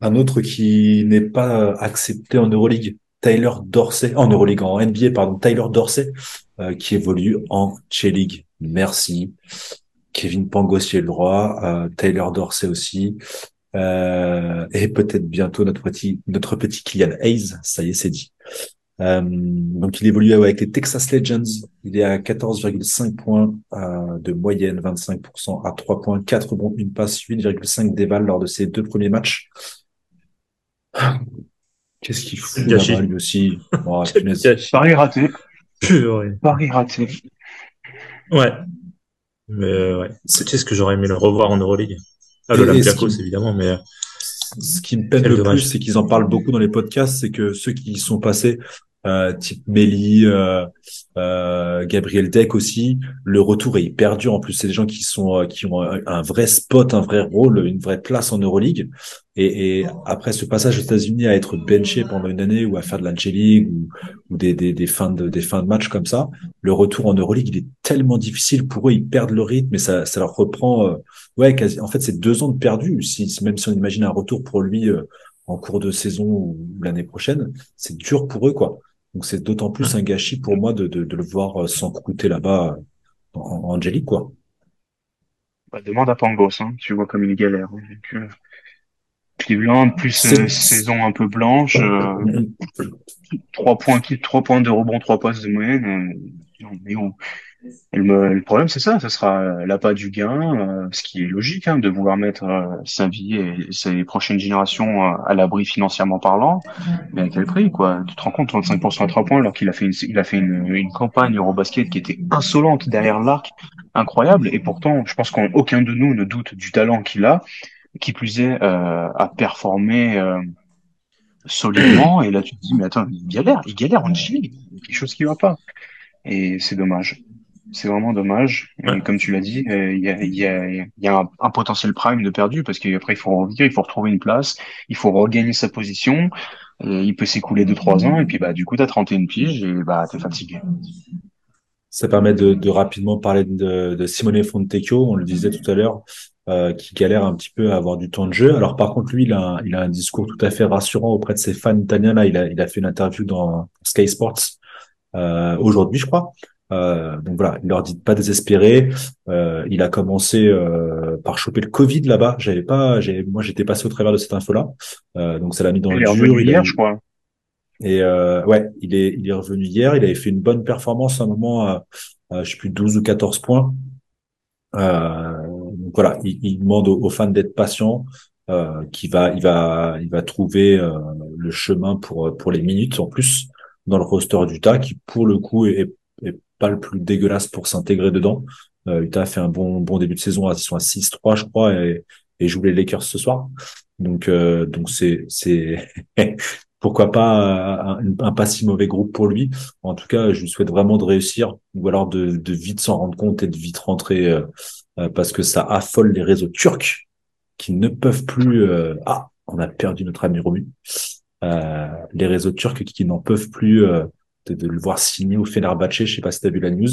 Un autre qui n'est pas accepté en Euroleague, Tyler Dorsey, en Euroleague, en NBA, pardon, Tyler Dorsey, euh, qui évolue en J-League. Merci. Kevin Pangos, le droit, euh, Taylor Dorsey aussi, euh, et peut-être bientôt notre petit notre petit Kylian Hayes, ça y est, c'est dit. Euh, donc il évolue avec les Texas Legends, il est à 14,5 points euh, de moyenne, 25% à 3 points, 4 bons, une passe, 8,5 déval lors de ses deux premiers matchs. Qu'est-ce qu'il fout là-bas lui aussi? Oh, Paris raté. Paris raté. Ouais, mais euh, ouais, c'est ce que j'aurais aimé le revoir en Euroleague? Ah, l'Olympiakos, évidemment, mais. Euh, ce qui me peine le plus, c'est qu'ils en parlent beaucoup dans les podcasts, c'est que ceux qui y sont passés, type Méli, euh, euh, Gabriel Deck aussi. Le retour est hyper dur. En plus, c'est des gens qui sont euh, qui ont un, vrai spot, un vrai rôle, une vraie place en Euroleague. Et, et après ce passage aux États-Unis à être benché pendant une année ou à faire de la J-League ou, des, des, des, fins de des fins de match comme ça, le retour en Euroleague il est tellement difficile pour eux. Ils perdent le rythme et ça ça leur reprend. Euh, ouais, en fait, c'est deux ans de perdu. Si même si on imagine un retour pour lui en cours de saison ou l'année prochaine, c'est dur pour eux quoi. Donc c'est d'autant plus un gâchis pour moi de, de, de le voir euh, s'encrouter là-bas euh, en, Angélique, quoi. Bah, demande à Pangos, hein. tu vois comme il galère. Hein. Donc, euh, Cleveland, plus saison un peu blanche, euh, trois points trois points de rebond, trois passes de moyenne. mais où? Le, problème, c'est ça, ce sera euh, l'appât du gain, euh, ce qui est logique, hein, de vouloir mettre euh, sa vie et ses prochaines générations à l'abri financièrement parlant. Mais à quel prix, quoi? Tu te rends compte, 35% à 3 points, alors qu'il a fait une, il a fait une, une campagne Eurobasket qui était insolente derrière l'arc, incroyable. Et pourtant, je pense qu'aucun de nous ne doute du talent qu'il a, qui plus est à performer solidement. Et là, tu te dis, mais attends, il galère, il galère en Chili, il y a quelque chose qui va pas. Et c'est dommage. C'est vraiment dommage. Et comme tu l'as dit, euh, il y a, y a, y a un, potentiel prime de perdu parce qu'après il faut revenir, il faut retrouver une place, il faut regagner sa position. il peut s'écouler deux trois ans et puis bah du coup t'as 31 piges et bah t'es fatigué. Ça permet de, de rapidement parler de, de Simone Fontecchio, on le disait tout à l'heure, euh, qui galère un petit peu à avoir du temps de jeu. Alors par contre, lui, il a, un, il a un discours tout à fait rassurant auprès de ses fans italiens. Là, il a, il a fait une interview dans Sky Sports euh, aujourd'hui, je crois, euh, donc voilà, il leur dit pas désespérer. Euh, il a commencé euh, par choper le Covid là-bas. J'avais pas, moi j'étais passé au travers de cette info-là. Euh, donc ça l'a mis dans il le dur. Il hier, je crois. Et euh, ouais, il est, il est revenu hier. Il avait fait une bonne performance à un moment, à, je sais plus 12 ou 14 points. donc voilà, il, il demande aux, fans d'être patients. Euh, qui va, il va, il va trouver le chemin pour pour les minutes en plus dans le roster d'Utah, qui pour le coup est, est pas le plus dégueulasse pour s'intégrer dedans. Euh, Utah a fait un bon bon début de saison, ils sont à 6-3 je crois et, et jouent les Lakers ce soir. Donc euh, donc c'est c'est pourquoi pas un, un, pas si mauvais groupe pour lui. En tout cas, je lui souhaite vraiment de réussir ou alors de, de vite s'en rendre compte et de vite rentrer euh, euh parce que ça affole les réseaux turcs qui ne peuvent plus. Euh, ah, on a perdu notre ami Romu. Euh, les réseaux turcs qui, qui n'en peuvent plus de, le voir signer au Fenerbahce. Je sais pas si tu as vu la news.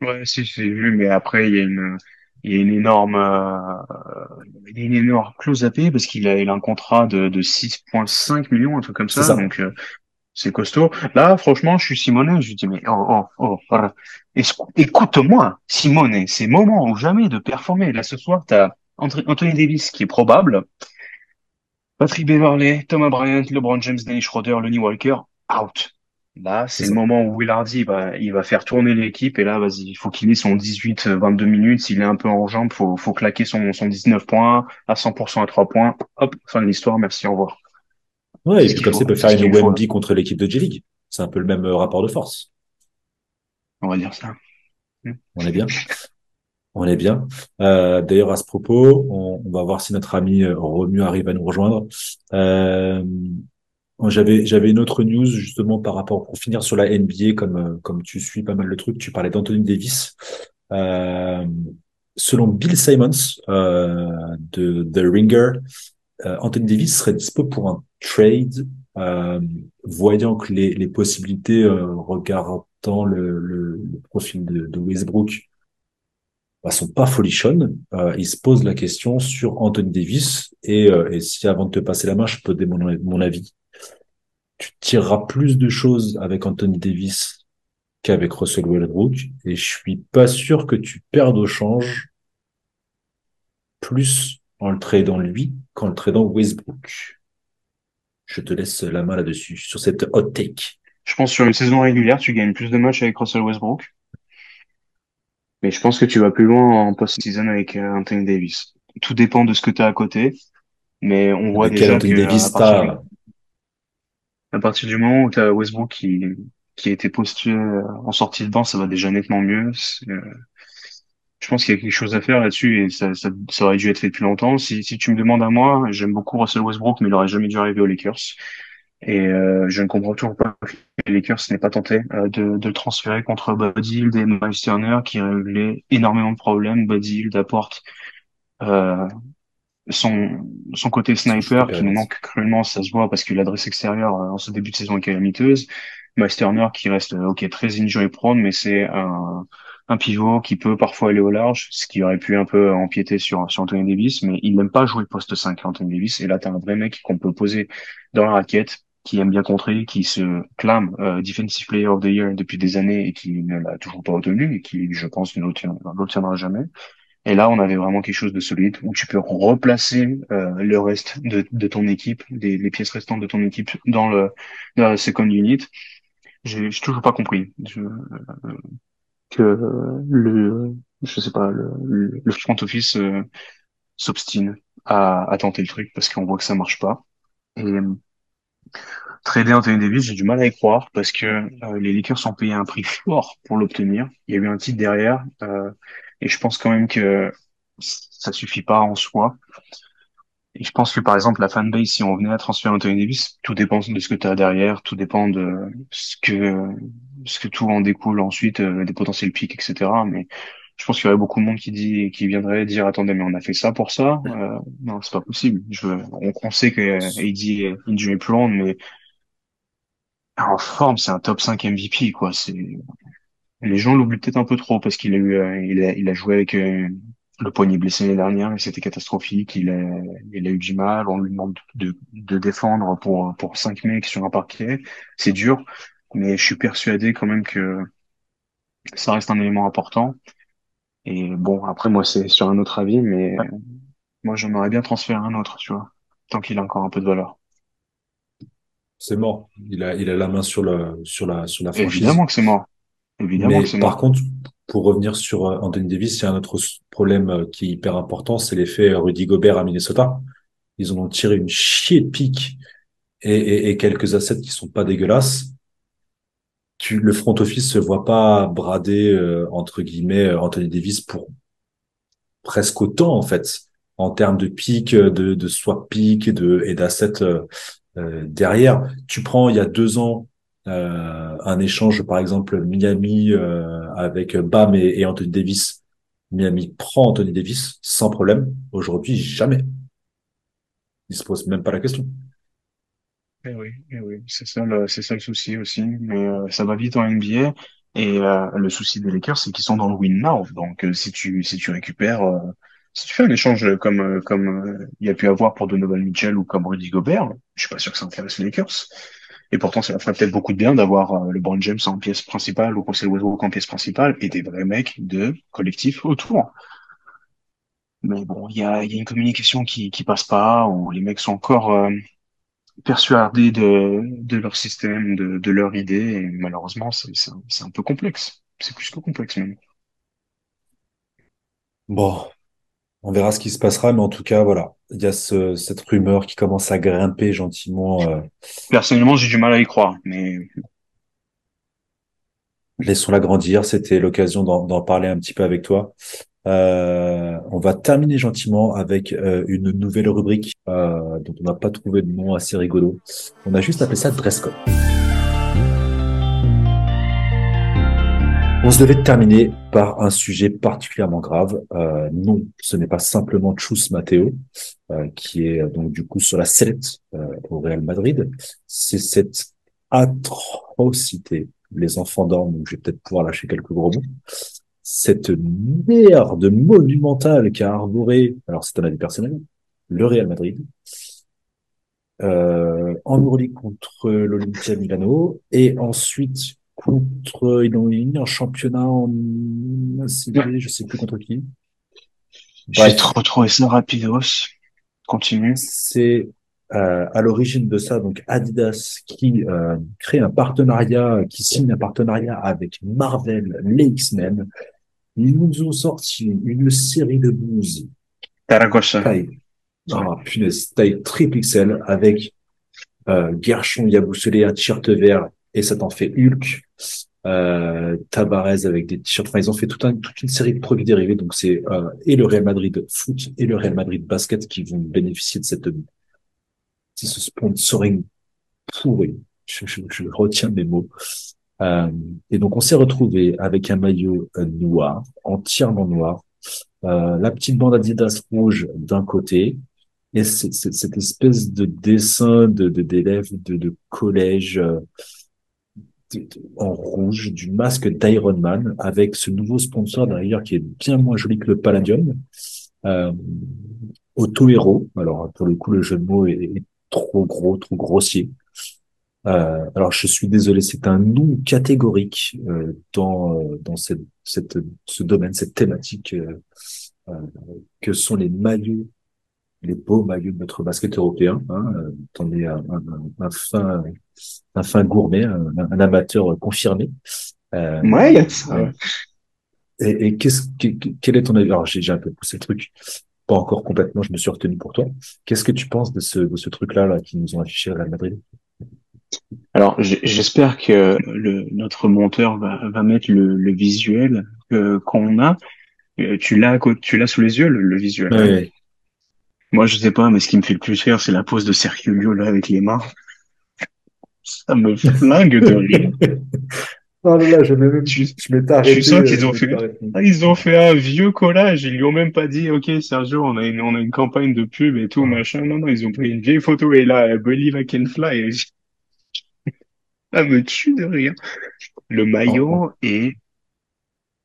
Ouais, si, j'ai vu, mais après, il y a une, il y a une énorme, euh, il y a une énorme clause à payer parce qu'il a, il a un contrat de, de 6,5 millions, un truc comme ça. Donc, euh, c'est costaud. Là, franchement, je suis Simone, je lui dis, mais oh, oh, oh, écoute-moi, Simone, c'est moment ou jamais de performer. Là, ce soir, tu as Anthony Davis qui est probable, Patrick Beverley, Thomas Bryant, LeBron James, Dennis Schroeder, Lonnie Walker, out. Là, c'est le moment où Willardy va, il va faire tourner l'équipe et là, vas-y, il faut qu'il ait son 18-22 minutes. S'il est un peu en jambes, faut, faut claquer son, son 19 points à 100% à 3 points. Hop, fin de l'histoire. Merci, au revoir. Ouais, et puis comme ça, il peut faire une Wemby contre l'équipe de J-League. C'est un peu le même euh, rapport de force. On va dire ça. On est bien. On est bien. Euh, D'ailleurs, à ce propos, on, on, va voir si notre ami euh, Romu arrive à nous rejoindre. Euh, j'avais j'avais une autre news justement par rapport pour finir sur la NBA comme euh, comme tu suis pas mal le truc. Tu parlais d'Anthony Davis. Euh, selon Bill Simons euh, de The Ringer, euh, Anthony Davis serait dispo pour un trade euh, voyant que les, les possibilités, euh, regardant le, le, le, profil de, de Westbrook, bah, sont pas folichonnes, euh, il se pose la question sur Anthony Davis. Et, euh, et si avant de te passer la main, je peux donner mon avis, tu tireras plus de choses avec Anthony Davis qu'avec Russell Westbrook. Et je suis pas sûr que tu perdes au change plus en le tradant lui qu'en le tradant Westbrook. Je te laisse la main là-dessus, sur cette hot take. Je pense sur une saison régulière, tu gagnes plus de matchs avec Russell Westbrook. Mais je pense que tu vas plus loin en post-season avec euh, Anthony Davis. Tout dépend de ce que tu as à côté. Mais on voit Avec déjà Anthony que Davis, à, partir à partir du moment où tu as Westbrook qui, qui a été posté euh, en sortie de banc, ça va déjà nettement mieux. Euh, Je pense qu'il y a quelque chose à faire là-dessus et ça, ça, ça aurait dû être fait depuis longtemps. Si, si tu me demandes à moi, j'aime beaucoup Russell Westbrook, mais il aurait jamais dû arriver aux Lakers. Et euh, je ne comprends toujours pas que les Lakers n'aient pas tenté euh, de, de transférer contre Buddy Hield et Miles Turner, qui réglaient énormément de problèmes. Buddy Hield apporte euh, son, son côté sniper qui nous manque cruellement, ça se voit parce que l'adresse extérieure euh, en ce début de saison est calamiteuse. Miles Turner qui reste euh, ok très injury prone, mais c'est un, un pivot qui peut parfois aller au large, ce qui aurait pu un peu empiéter sur, sur Anthony Davis, mais il n'aime pas jouer poste 5 Anthony Davis. Et là, tu as un vrai mec qu'on peut poser dans la raquette, qui aime bien contrer, qui se clame euh, Defensive Player of the Year depuis des années et qui ne l'a toujours pas obtenu et qui, je pense, ne l'obtiendra jamais. Et là, on avait vraiment quelque chose de solide où tu peux replacer euh, le reste de, de ton équipe, les, les pièces restantes de ton équipe dans le dans la second unit. J'ai toujours pas compris Je- que euh, le je sais pas le, le front office euh, s'obstine à, à tenter le truc parce qu'on voit que ça marche pas. Et euh, trader Anthony Davis, j'ai du mal à y croire parce que euh, les Lakers ont payé un prix fort pour l'obtenir. Il y a eu un titre derrière euh, et je pense quand même que ça suffit pas en soi. Et je pense que par exemple la fanbase, si on venait à transférer Anthony Davis, tout dépend de ce que tu as derrière, tout dépend de ce que ce que tout en découle ensuite, euh, des potentiels pics, etc. Mais je pense qu'il y aurait beaucoup de monde qui dit, qui viendrait dire, attendez, mais on a fait ça pour ça? Euh, non, c'est pas possible. Je, on, on sait que AD est prone, mais en forme, c'est un top 5 MVP, quoi. C'est, les gens l'oublient peut-être un peu trop parce qu'il a eu, euh, il a, il a joué avec euh, le poignet blessé l'année dernière et c'était catastrophique. Il a, il a eu du mal. On lui demande de, de défendre pour, pour cinq mecs sur un parquet. C'est dur, mais je suis persuadé quand même que ça reste un élément important. Et bon, après, moi, c'est sur un autre avis, mais moi, j'aimerais bien transférer un autre, tu vois, tant qu'il a encore un peu de valeur. c'est mort. Il a, il a la main sur le, sur la, sur la franchise. Évidemment que c'est mort. Évidemment Mais que par contre, pour revenir sur euh, Anthony Davis, il y a un autre problème euh, qui est hyper important, c'est l'effet euh, Rudy Gobert à Minnesota. Ils en ont tiré une chier de pique et, et, et quelques assets qui sont pas dégueulasses. Tu, le front office se voit pas brader, euh, entre guillemets, Anthony Davis pour presque autant, en fait, en termes de pique, euh, de, de swap pick et de, et d'assets euh, derrière. Tu prends, il y a deux ans, un échange, par exemple, Miami euh, avec Bam et, et Anthony Davis. Miami prend Anthony Davis sans problème. Aujourd'hui, jamais. Il se pose même pas la question. Eh oui, eh oui, c'est ça le, ça le souci aussi. Mais euh, ça va vite en NBA. Et euh, le souci des Lakers, c'est qu'ils sont dans le win now. Donc euh, si tu si tu récupères, euh, si tu fais un échange comme euh, comme euh, il y a pu avoir pour Donovan Mitchell ou comme Rudy Gobert, je suis pas sûr que ça intéresse les Lakers. Et pourtant, ça ferait peut-être beaucoup de bien d'avoir euh, LeBron James en pièce principale ou Russell Westbrook en pièce principale et des vrais mecs de collectif autour. Mais bon, il y a, y a une communication qui qui passe pas, où les mecs sont encore euh, persuadés de, de leur système, de, de leur idée, et malheureusement, c'est un peu complexe. C'est plus que complexe même. Bon, on verra ce qui se passera, mais en tout cas, voilà. Il y a ce, cette rumeur qui commence à grimper gentiment. euh, Personnellement, j'ai du mal à y croire, mais laissons-la grandir. C'était l'occasion d'en parler un petit peu avec toi. Euh, on va terminer gentiment avec euh, une nouvelle rubrique euh, dont on n'a pas trouvé de nom assez rigolo. On a juste appelé ça dress code. Devait terminer par un sujet particulièrement grave. Euh, non, ce n'est pas simplement Chus Matteo, euh, qui est donc du coup sur la sellette euh, au Real Madrid. C'est cette atrocité. Les enfants dorment, donc je vais peut-être pouvoir lâcher quelques gros mots. Cette merde monumentale qui a arboré, alors c'est un avis personnel, le Real Madrid, euh, en contre l'Olympia Milano, et ensuite contre, ils ont eu un championnat en ACB, je sais plus contre qui. J'ai trop trouvé ça rapidos. Continue. C'est euh, à l'origine de ça, donc Adidas qui euh, crée un partenariat, qui signe un partenariat avec Marvel, les X-Men. Ils nous ont sorti une série de blues. Taragosa. Taille, oh, punaise, taille triple XL avec euh, Gershon Yabusele, un t-shirt vert et ça t'en fait Hulk, euh, Tabarez avec des t-shirts. Enfin, ils ont fait toute une série de produits dérivés. Donc, c'est euh, et le Real Madrid foot et le Real Madrid basket qui vont bénéficier de cette ce sponsoring pourri. Je, je, je, retiens mes mots. Euh, et donc, on s'est retrouvé avec un maillot euh, noir, entièrement noir, euh, la petite bande Adidas rouge d'un côté, et c'est, cette espèce de dessin de d'élèves de, de, collège euh, en rouge du masque d'Iron Man avec ce nouveau sponsor derrière qui est bien moins joli que le Palladium. Euh, Auto Hero. Alors pour le coup le jeu de mots est, trop gros, trop grossier. Euh, alors je suis désolé, c'est un nom catégorique euh, dans euh, dans cette, cette ce domaine, cette thématique euh, euh, que sont les maillots, les beaux maillots de notre basket européen. Hein, es un, un, un, fin un fin gourmet, un, un amateur confirmé. Euh, ouais, y a ça. Et, et qu'est-ce, quel est ton avis? Alors, j'ai un peu poussé le truc, pas encore complètement. Je me suis retenu pour toi. Qu'est-ce que tu penses de ce, de ce truc-là là, qui nous ont affiché à la Madrid? Alors, j'espère que le, notre monteur va, va mettre le, le visuel qu'on a. Euh, tu l'as, tu l'as sous les yeux, le, le visuel? Ouais. Moi, je sais pas, mais ce qui me fait le plus rire, c'est la pose de Sergio là avec les mains. Ça me flingue de rire. Oh là là, je même, je, je m'étais arrêté. Tu sens qu'ils ont fait, ah, ils ont fait un vieux collage. Ils lui ont même pas dit, OK, Sergio, on a une, on a une campagne de pub et tout, machin. Non, non, ils ont pris une vieille photo et là, Believe I Can Fly. Ça me tue de rire. Le maillot oh. est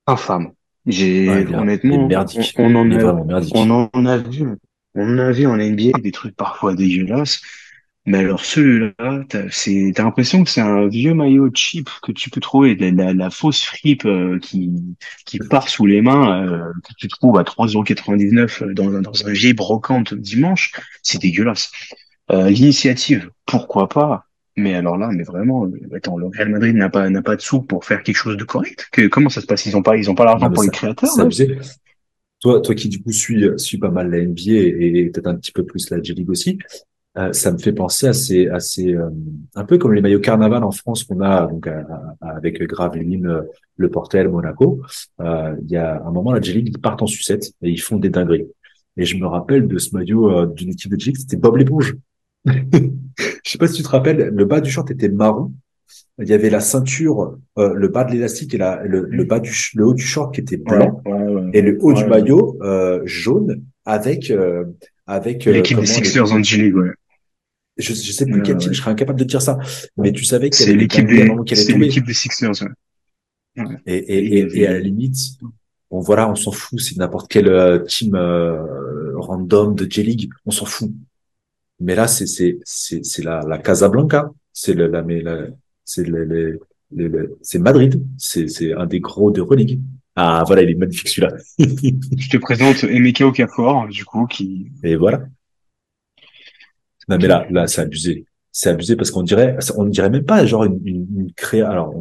infâme. J'ai, ouais, honnêtement, on, on, en a, on en a vu, on a vu en NBA des trucs parfois dégueulasses. Mais alors celui-là, t'as, c'est, t'as l'impression que c'est un vieux maillot cheap que tu peux trouver, la, la, la fausse fripe euh, qui, qui part sous les mains, euh, que tu trouves à 3,99€ dans, un, dans un vieil brocante dimanche. C'est dégueulasse. Euh, l'initiative, pourquoi pas? Mais alors là, mais vraiment, attends, le Real Madrid n'a pas n'a pas de sous pour faire quelque chose de correct? Que, comment ça se passe? Ils ont pas ils ont pas l'argent pour ça, les créateurs. C'est abusé. Toi, toi qui du coup suis suis pas mal la NBA et, et peut-être un petit peu plus la J League aussi, euh, ça me fait penser à ces, à ces euh, un peu comme les maillots carnaval en France qu'on a donc à, à, avec Graveline, euh, Le Portel, Monaco. Il y a un moment la J League ils partent en sucette et ils font des dingueries. Et je me rappelle de ce maillot d'une équipe de J League, c'était Bob l'éponge. je sais pas si tu te rappelles, le bas du short était marron. Il y avait la ceinture, euh, le bas de l'élastique et la, le, le, bas du le haut du short qui était blanc ouais, ouais, ouais. et le haut du maillot euh, jaune avec euh, avec l'équipe des Sixers en G League. Ouais. Je, je sais plus quel team, je serais incapable de dire ça, mais tu savais qu'il y avait l'équipe des, c'est l'équipe des Sixers. Et, et, et, et, à la limite, bon voilà, on s'en fout, c'est n'importe quel team random de J League, on s'en fout. Mais là, c'est c'est c'est c'est la la Casablanca, c'est le la mais la c'est le, le, le, c'est Madrid, c'est c'est un des gros de religue. Ah voilà, il est magnifique celui-là. Je te présente Emeka Okafor, du coup, qui. Et voilà. Non mais là, là, c'est abusé. C'est abusé parce qu'on dirait, on dirait même pas genre une, une. Alors,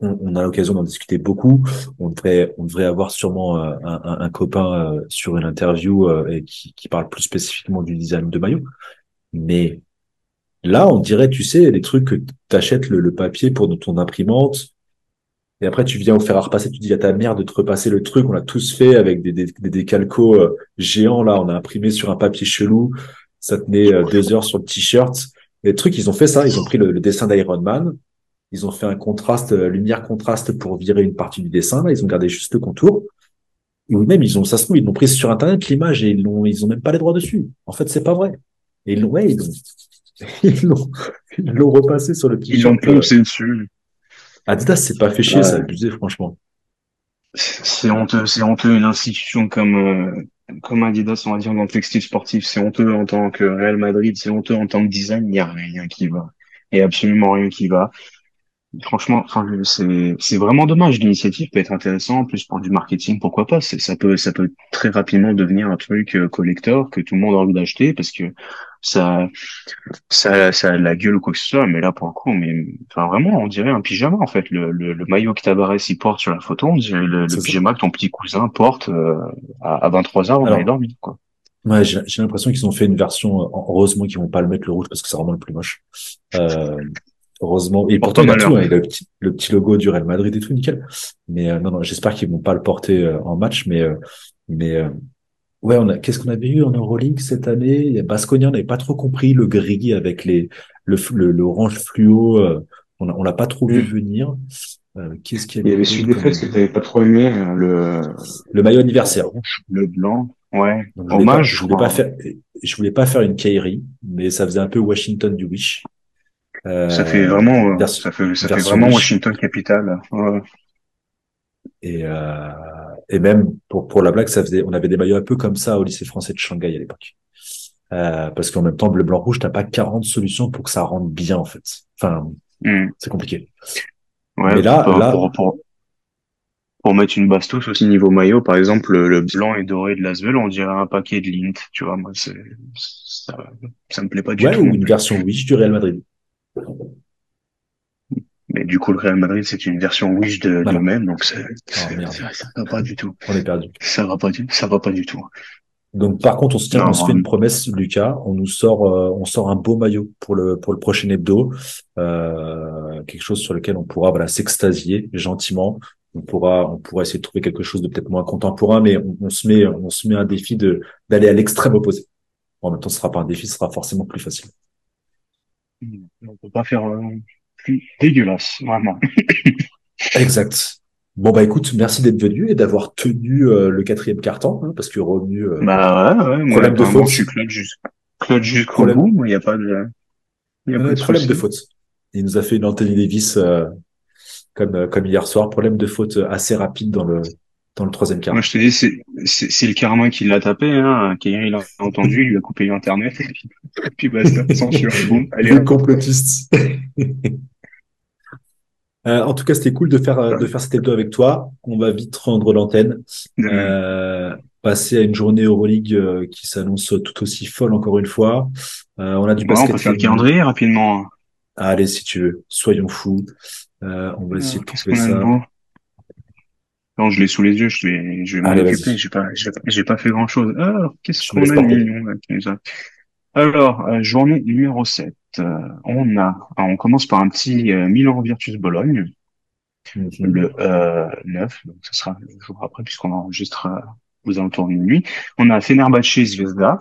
on, a l'occasion d'en discuter beaucoup. On devrait, on devrait avoir sûrement euh, un, copain euh, sur une interview euh, qui, parle plus spécifiquement du design de maillot. Mais là, on dirait, tu sais, les trucs que t'achètes le, le papier pour ton imprimante. Et après, tu viens au faire à repasser, tu dis à ta mère de te repasser le truc. On l'a tous fait avec des, des, des, des calcos géants. Là, on a imprimé sur un papier chelou. Ça tenait deux heures sur le t-shirt. Les trucs, ils ont fait ça. Ils ont pris le, le dessin d'Iron Man Ils ont fait un contraste, euh, lumière contraste pour virer une partie du dessin. Là, ils ont gardé juste le contour. Ou même, ils ont, ça se trouve, ils l'ont pris sur Internet, l'image, et ils l'ont, ils ont même pas les droits dessus. En fait, c'est pas vrai. Et ils l'ont, ouais, ils l'ont, ils l'ont, ils l'ont repassé sur le petit Ils ont shop, euh, poncé dessus. Adidas, c'est pas fait chier, Ouais. ça a abusé, franchement. C'est honteux, c'est honteux une institution comme euh, comme Adidas, on va dire dans le textile sportif, c'est honteux en tant que Real Madrid, c'est honteux en tant que design, il n'y a rien qui va. A absolument rien qui va. Franchement, enfin, c'est c'est vraiment dommage. L'initiative peut être intéressante, en plus pour du marketing, pourquoi pas. Ça peut ça peut très rapidement devenir un truc euh, collector que tout le monde a envie d'acheter parce que ça ça ça a de la gueule ou quoi que ce soit. Mais là pour le coup, mais enfin vraiment, on dirait un pyjama en fait. Le le, le maillot que Tabarez il porte sur la photo, on dirait le, le pyjama que ton petit cousin porte euh, à, à 23 h on Alors, est dormi quoi. Ouais, j'ai l'impression qu'ils ont fait une version, heureusement qu'ils vont pas le mettre le rouge parce que c'est vraiment le plus moche. Euh, heureusement. Et pourtant, il a tout, hein, il a le petit, le petit logo du Real Madrid et tout, nickel. Mais euh, non, non, j'espère qu'ils vont pas le porter euh, en match, mais, euh, mais, euh, ouais, on a, qu'est-ce qu'on avait eu en Euroleague cette année? Basconia, on n'avait pas trop compris le gris avec les, le, le, l'orange fluo, euh, on a- on l'a pas trop vu Mm. venir. Euh, qu'est-ce qu'il y Il y avait avait celui des fesses que t'avais pas trop aimé, euh, le Le maillot anniversaire. le blanc. Ouais. Donc, je voulais pas, Hommage. je voulais pas faire, je voulais pas faire une Kairi, mais ça faisait un peu Washington du Wish. Euh, Ça fait vraiment, euh, ça fait, ça fait vraiment. Washington Capital. Ouais. et, euh, et même pour, pour la blague, ça faisait, on avait des maillots un peu comme ça au lycée français de Shanghai à l'époque. Euh, parce qu'en même temps, bleu, blanc, rouge, t'as pas 40 solutions pour que ça rentre bien, en fait. Enfin, Hmm. c'est compliqué. Ouais, Mais là- pour, là- pour, pour, pour mettre une bastos aussi niveau maillot, par exemple, le, le blanc et doré de l'Asvel, on dirait un paquet de lint, tu vois, moi, c'est, ça, ça me plaît pas du Ouais, tout. ou une version Wish du Real Madrid. Mais du coup, le Real Madrid, c'est une version Wish de, Voilà. d'eux-mêmes, donc c'est- merde. ça, ça va pas du tout. On est perdu. Ça va pas du, ça va pas du tout. Donc, par contre, on se tient, Non, on se fait une promesse, Lucas. On nous sort, euh, on sort un beau maillot pour le pour le prochain hebdo, euh, quelque chose sur lequel on pourra voilà s'extasier gentiment. On pourra, on pourra essayer de trouver quelque chose de peut-être moins contemporain, mais on, on se met, on se met un défi de d'aller à l'extrême opposé. En même temps, ce sera pas un défi, ce sera forcément plus facile. On peut pas faire euh, dégueulasse, vraiment. Exact. Bon bah écoute, merci d'être venu et d'avoir tenu euh, le quatrième carton, hein, parce que revenu. euh, Bah ouais, ouais, moi, Problème de faute. je suis clutch jusqu'au clutch jusqu'au Problème. bout, il y a pas de, il y a Euh, pas de problème de faute. Il nous a fait une Anthony Davis euh, comme euh, comme hier soir. Problème de faute assez rapide dans le dans le troisième quart. Moi, je te dis, c'est, c'est, c'est le karma qui l'a tapé, hein. Kairi l'a entendu, il lui a coupé l'internet, et puis, et puis basta, censure, boum, allez, Les hop. Euh, en tout cas, c'était cool de faire euh, de faire cet hebdo avec toi. On va vite rendre l'antenne, De- euh, passer à une journée Euroleague euh, qui s'annonce tout aussi folle encore une fois. Euh, on a du Bon, on basket. peut faire le calendrier rapidement. Allez, si tu veux, soyons fous. Euh, on va essayer de Qu'est-ce trouver de ça. Non, je l'ai sous les yeux, je vais, je vais m'en occuper, j'ai pas, j'ai pas, j'ai pas fait grand chose. Alors, qu'est-ce qu'on a de mignon, Alors, euh, journée numéro 7. Euh, on a, on commence par un petit euh, Milan Virtus Bologne. Mhm. le euh, 9, donc ce sera le jour après puisqu'on enregistre euh, aux alentours de minuit. On a Fenerbahçe Zvezda,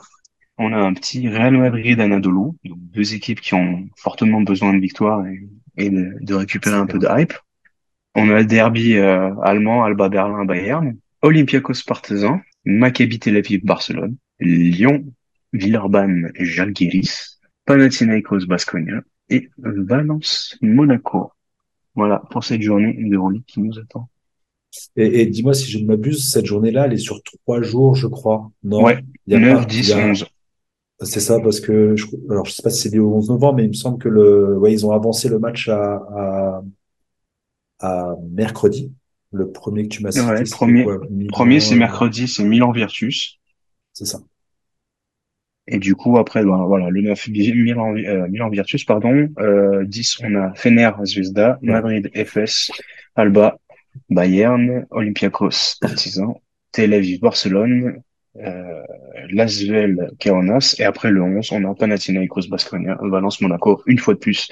on a un petit Real Madrid Anadolu, donc deux équipes qui ont fortement besoin de victoire et, et de, de récupérer un peu de hype. On a le derby euh, allemand Alba Berlin Bayern, Olympiakos Partizan, Maccabi Tel Aviv Barcelone, Lyon Villeurbanne Jalgiris, Panathinaikos Baskonia et Valence Monaco. Voilà pour cette journée d'Euroleague qui nous attend. Et, et dis-moi si je ne m'abuse, cette journée-là, elle est sur trois jours, je crois. Non, Ouais, il y a 9, pas- 10, il y a- 11. C'est ça, parce que je, alors je sais pas si c'est lié au 11 novembre, mais il me semble que le, ouais, ils ont avancé le match à, à, à mercredi. Le premier que tu m'as cité, Ouais, premier- Premier, c'est euh, mercredi, c'est Milan Virtus. C'est ça. Et du coup, après, ben, voilà, le 9, Milan, euh, Milan Virtus, pardon. Euh, 10, on a Fener Zvezda. Madrid FS, Alba, Bayern, Olympiakos Partizan, Tel Aviv Barcelone, euh, Lasvel Kaunas. Et après le 11, on a Panathinaikos Baskonia, Valence Monaco. Une fois de plus,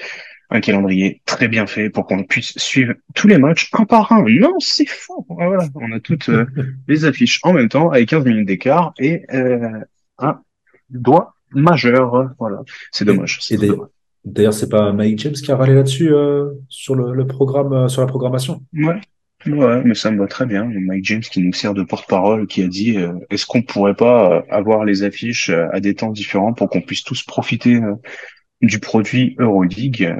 un calendrier très bien fait pour qu'on puisse suivre tous les matchs un par un. Non, c'est faux. Ah, Voilà, on a toutes euh, les affiches en même temps avec 15 minutes d'écart et euh, un doigt majeur. Voilà, c'est dommage. d'ailleurs- c'est pas Mike James qui a râlé là-dessus euh, sur le, le programme, euh, sur la programmation? Ouais. Ouais, mais ça me va très bien. Mike James qui nous sert de porte-parole, qui a dit euh, est-ce qu'on pourrait pas euh, avoir les affiches euh, à des temps différents pour qu'on puisse tous profiter euh, du produit Euroleague?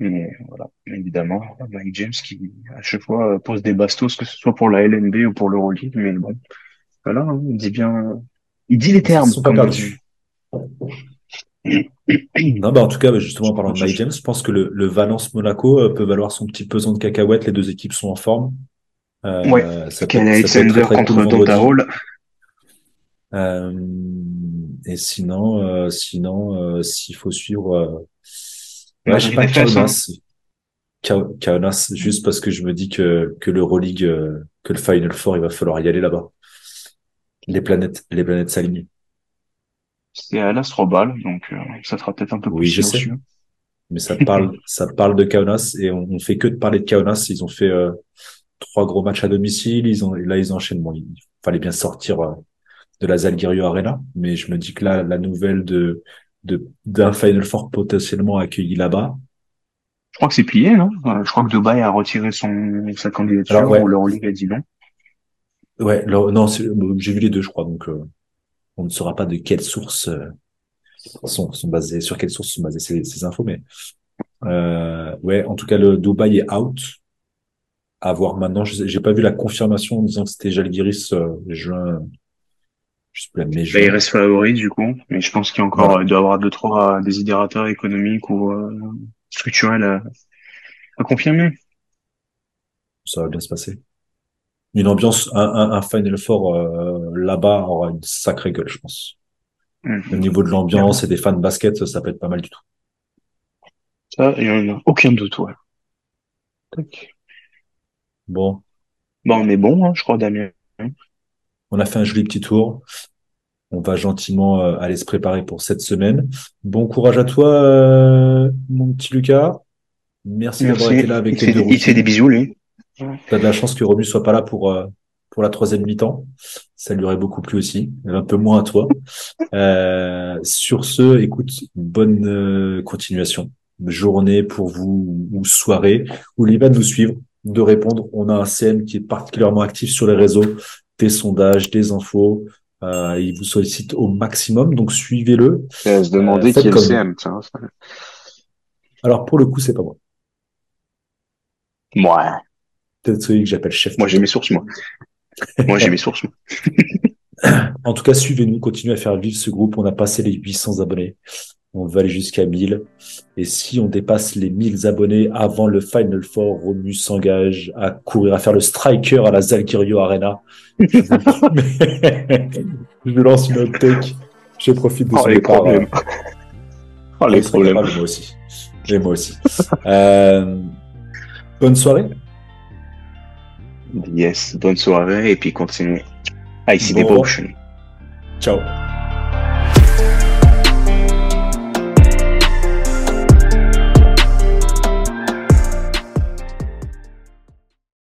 Et voilà, évidemment, Mike James qui à chaque fois pose des bastos, que ce soit pour la LNB ou pour l'Euroleague, mais bon, voilà, hein, il dit bien, il dit les termes. Ils sont pas perdus. Non, bah en tout cas, bah, justement, en parlant de Mike James, je pense que le, le Valence Monaco euh, peut valoir son petit pesant de cacahuètes. Les deux équipes sont en forme. Euh, Ouais. ça peut, ça peut très, très contre Hall. Euh, et sinon, euh, sinon, euh, s'il faut suivre, euh, ouais, Match j'ai pas hein. Kaunas. Kau- Kaunas, juste parce que je me dis que que l'Euroleague, que le Final Four, il va falloir y aller là-bas. Les planètes, les planètes s'alignent. C'est à l'Astrobal, donc euh, ça sera peut-être un peu Oui, plus je sais. silencieux. Mais ça parle, ça parle de Kaunas et on, on fait que de parler de Kaunas. Ils ont fait euh, trois gros matchs à domicile. Ils ont, là, ils enchaînent. Bon, il fallait bien sortir euh, de la Zalgirio Arena, mais je me dis que là, la nouvelle de de d'un Final Four potentiellement accueilli là-bas. Je crois que c'est plié, non? Je crois que Dubaï a retiré son sa candidature Alors, ouais. ou l'Euroleague a dit non. Ouais, non, j'ai vu les deux, je crois. Donc, euh, on ne saura pas de quelle source euh, sont, sont basées, sur quelle source sont basées ces, ces infos, mais euh, ouais, en tout cas, le Dubaï est out. À voir maintenant. J'ai pas vu la confirmation en disant que c'était Jalgiris euh, juin, je sais plus, mai Bah, il juin. reste favori du coup, mais je pense qu'il y a encore Voilà. euh, il doit y avoir deux trois désidérateurs économiques ou structurels à, à confirmer. Ça va bien se passer. Une ambiance, un, un, un Final Four euh, là-bas aura une sacrée gueule, je pense. Hum. Au niveau de l'ambiance et des fans de basket, ça peut être pas mal du tout. Ça, il y en a aucun doute, ouais. Tac. Bon, Bon, on est bon, hein, je crois, Damien. on a fait un joli petit tour. On va gentiment euh, aller se préparer pour cette semaine. Bon courage à toi, euh, mon petit Lucas. Merci, d'avoir été là avec les deux des- il fait des bisous, lui. T'as de la chance que Romu soit pas là pour euh, pour la troisième mi-temps. Ça lui aurait beaucoup plu aussi, un peu moins à toi. Euh, sur ce, écoute, bonne euh, continuation, journée pour vous ou soirée. N'oubliez pas de nous suivre, de répondre. On a un CM qui est particulièrement actif sur les réseaux, des sondages, des infos. Euh, il vous sollicite au maximum, donc suivez-le. C'est à se demander qui est le CM, tiens. Alors pour le coup, c'est pas moi. Moi, Peut-être celui que j'appelle chef. moi j'ai mes sources, moi. Moi j'ai mes sources, moi. En tout cas, suivez-nous, continuez à faire vivre ce groupe. On a passé les 800 abonnés. On va aller jusqu'à 1000. Et si on dépasse les 1000 abonnés avant le Final Four, Romu s'engage à courir, à faire le striker à la Zalgirio Arena. Je, lance une hot take. Je profite de Oh, les départ. problèmes. Oh, les problèmes. moi aussi. Et moi aussi. Euh, bonne soirée. Yes, bonne soirée et puis continuez. Icy Bon. Devotion. Ciao.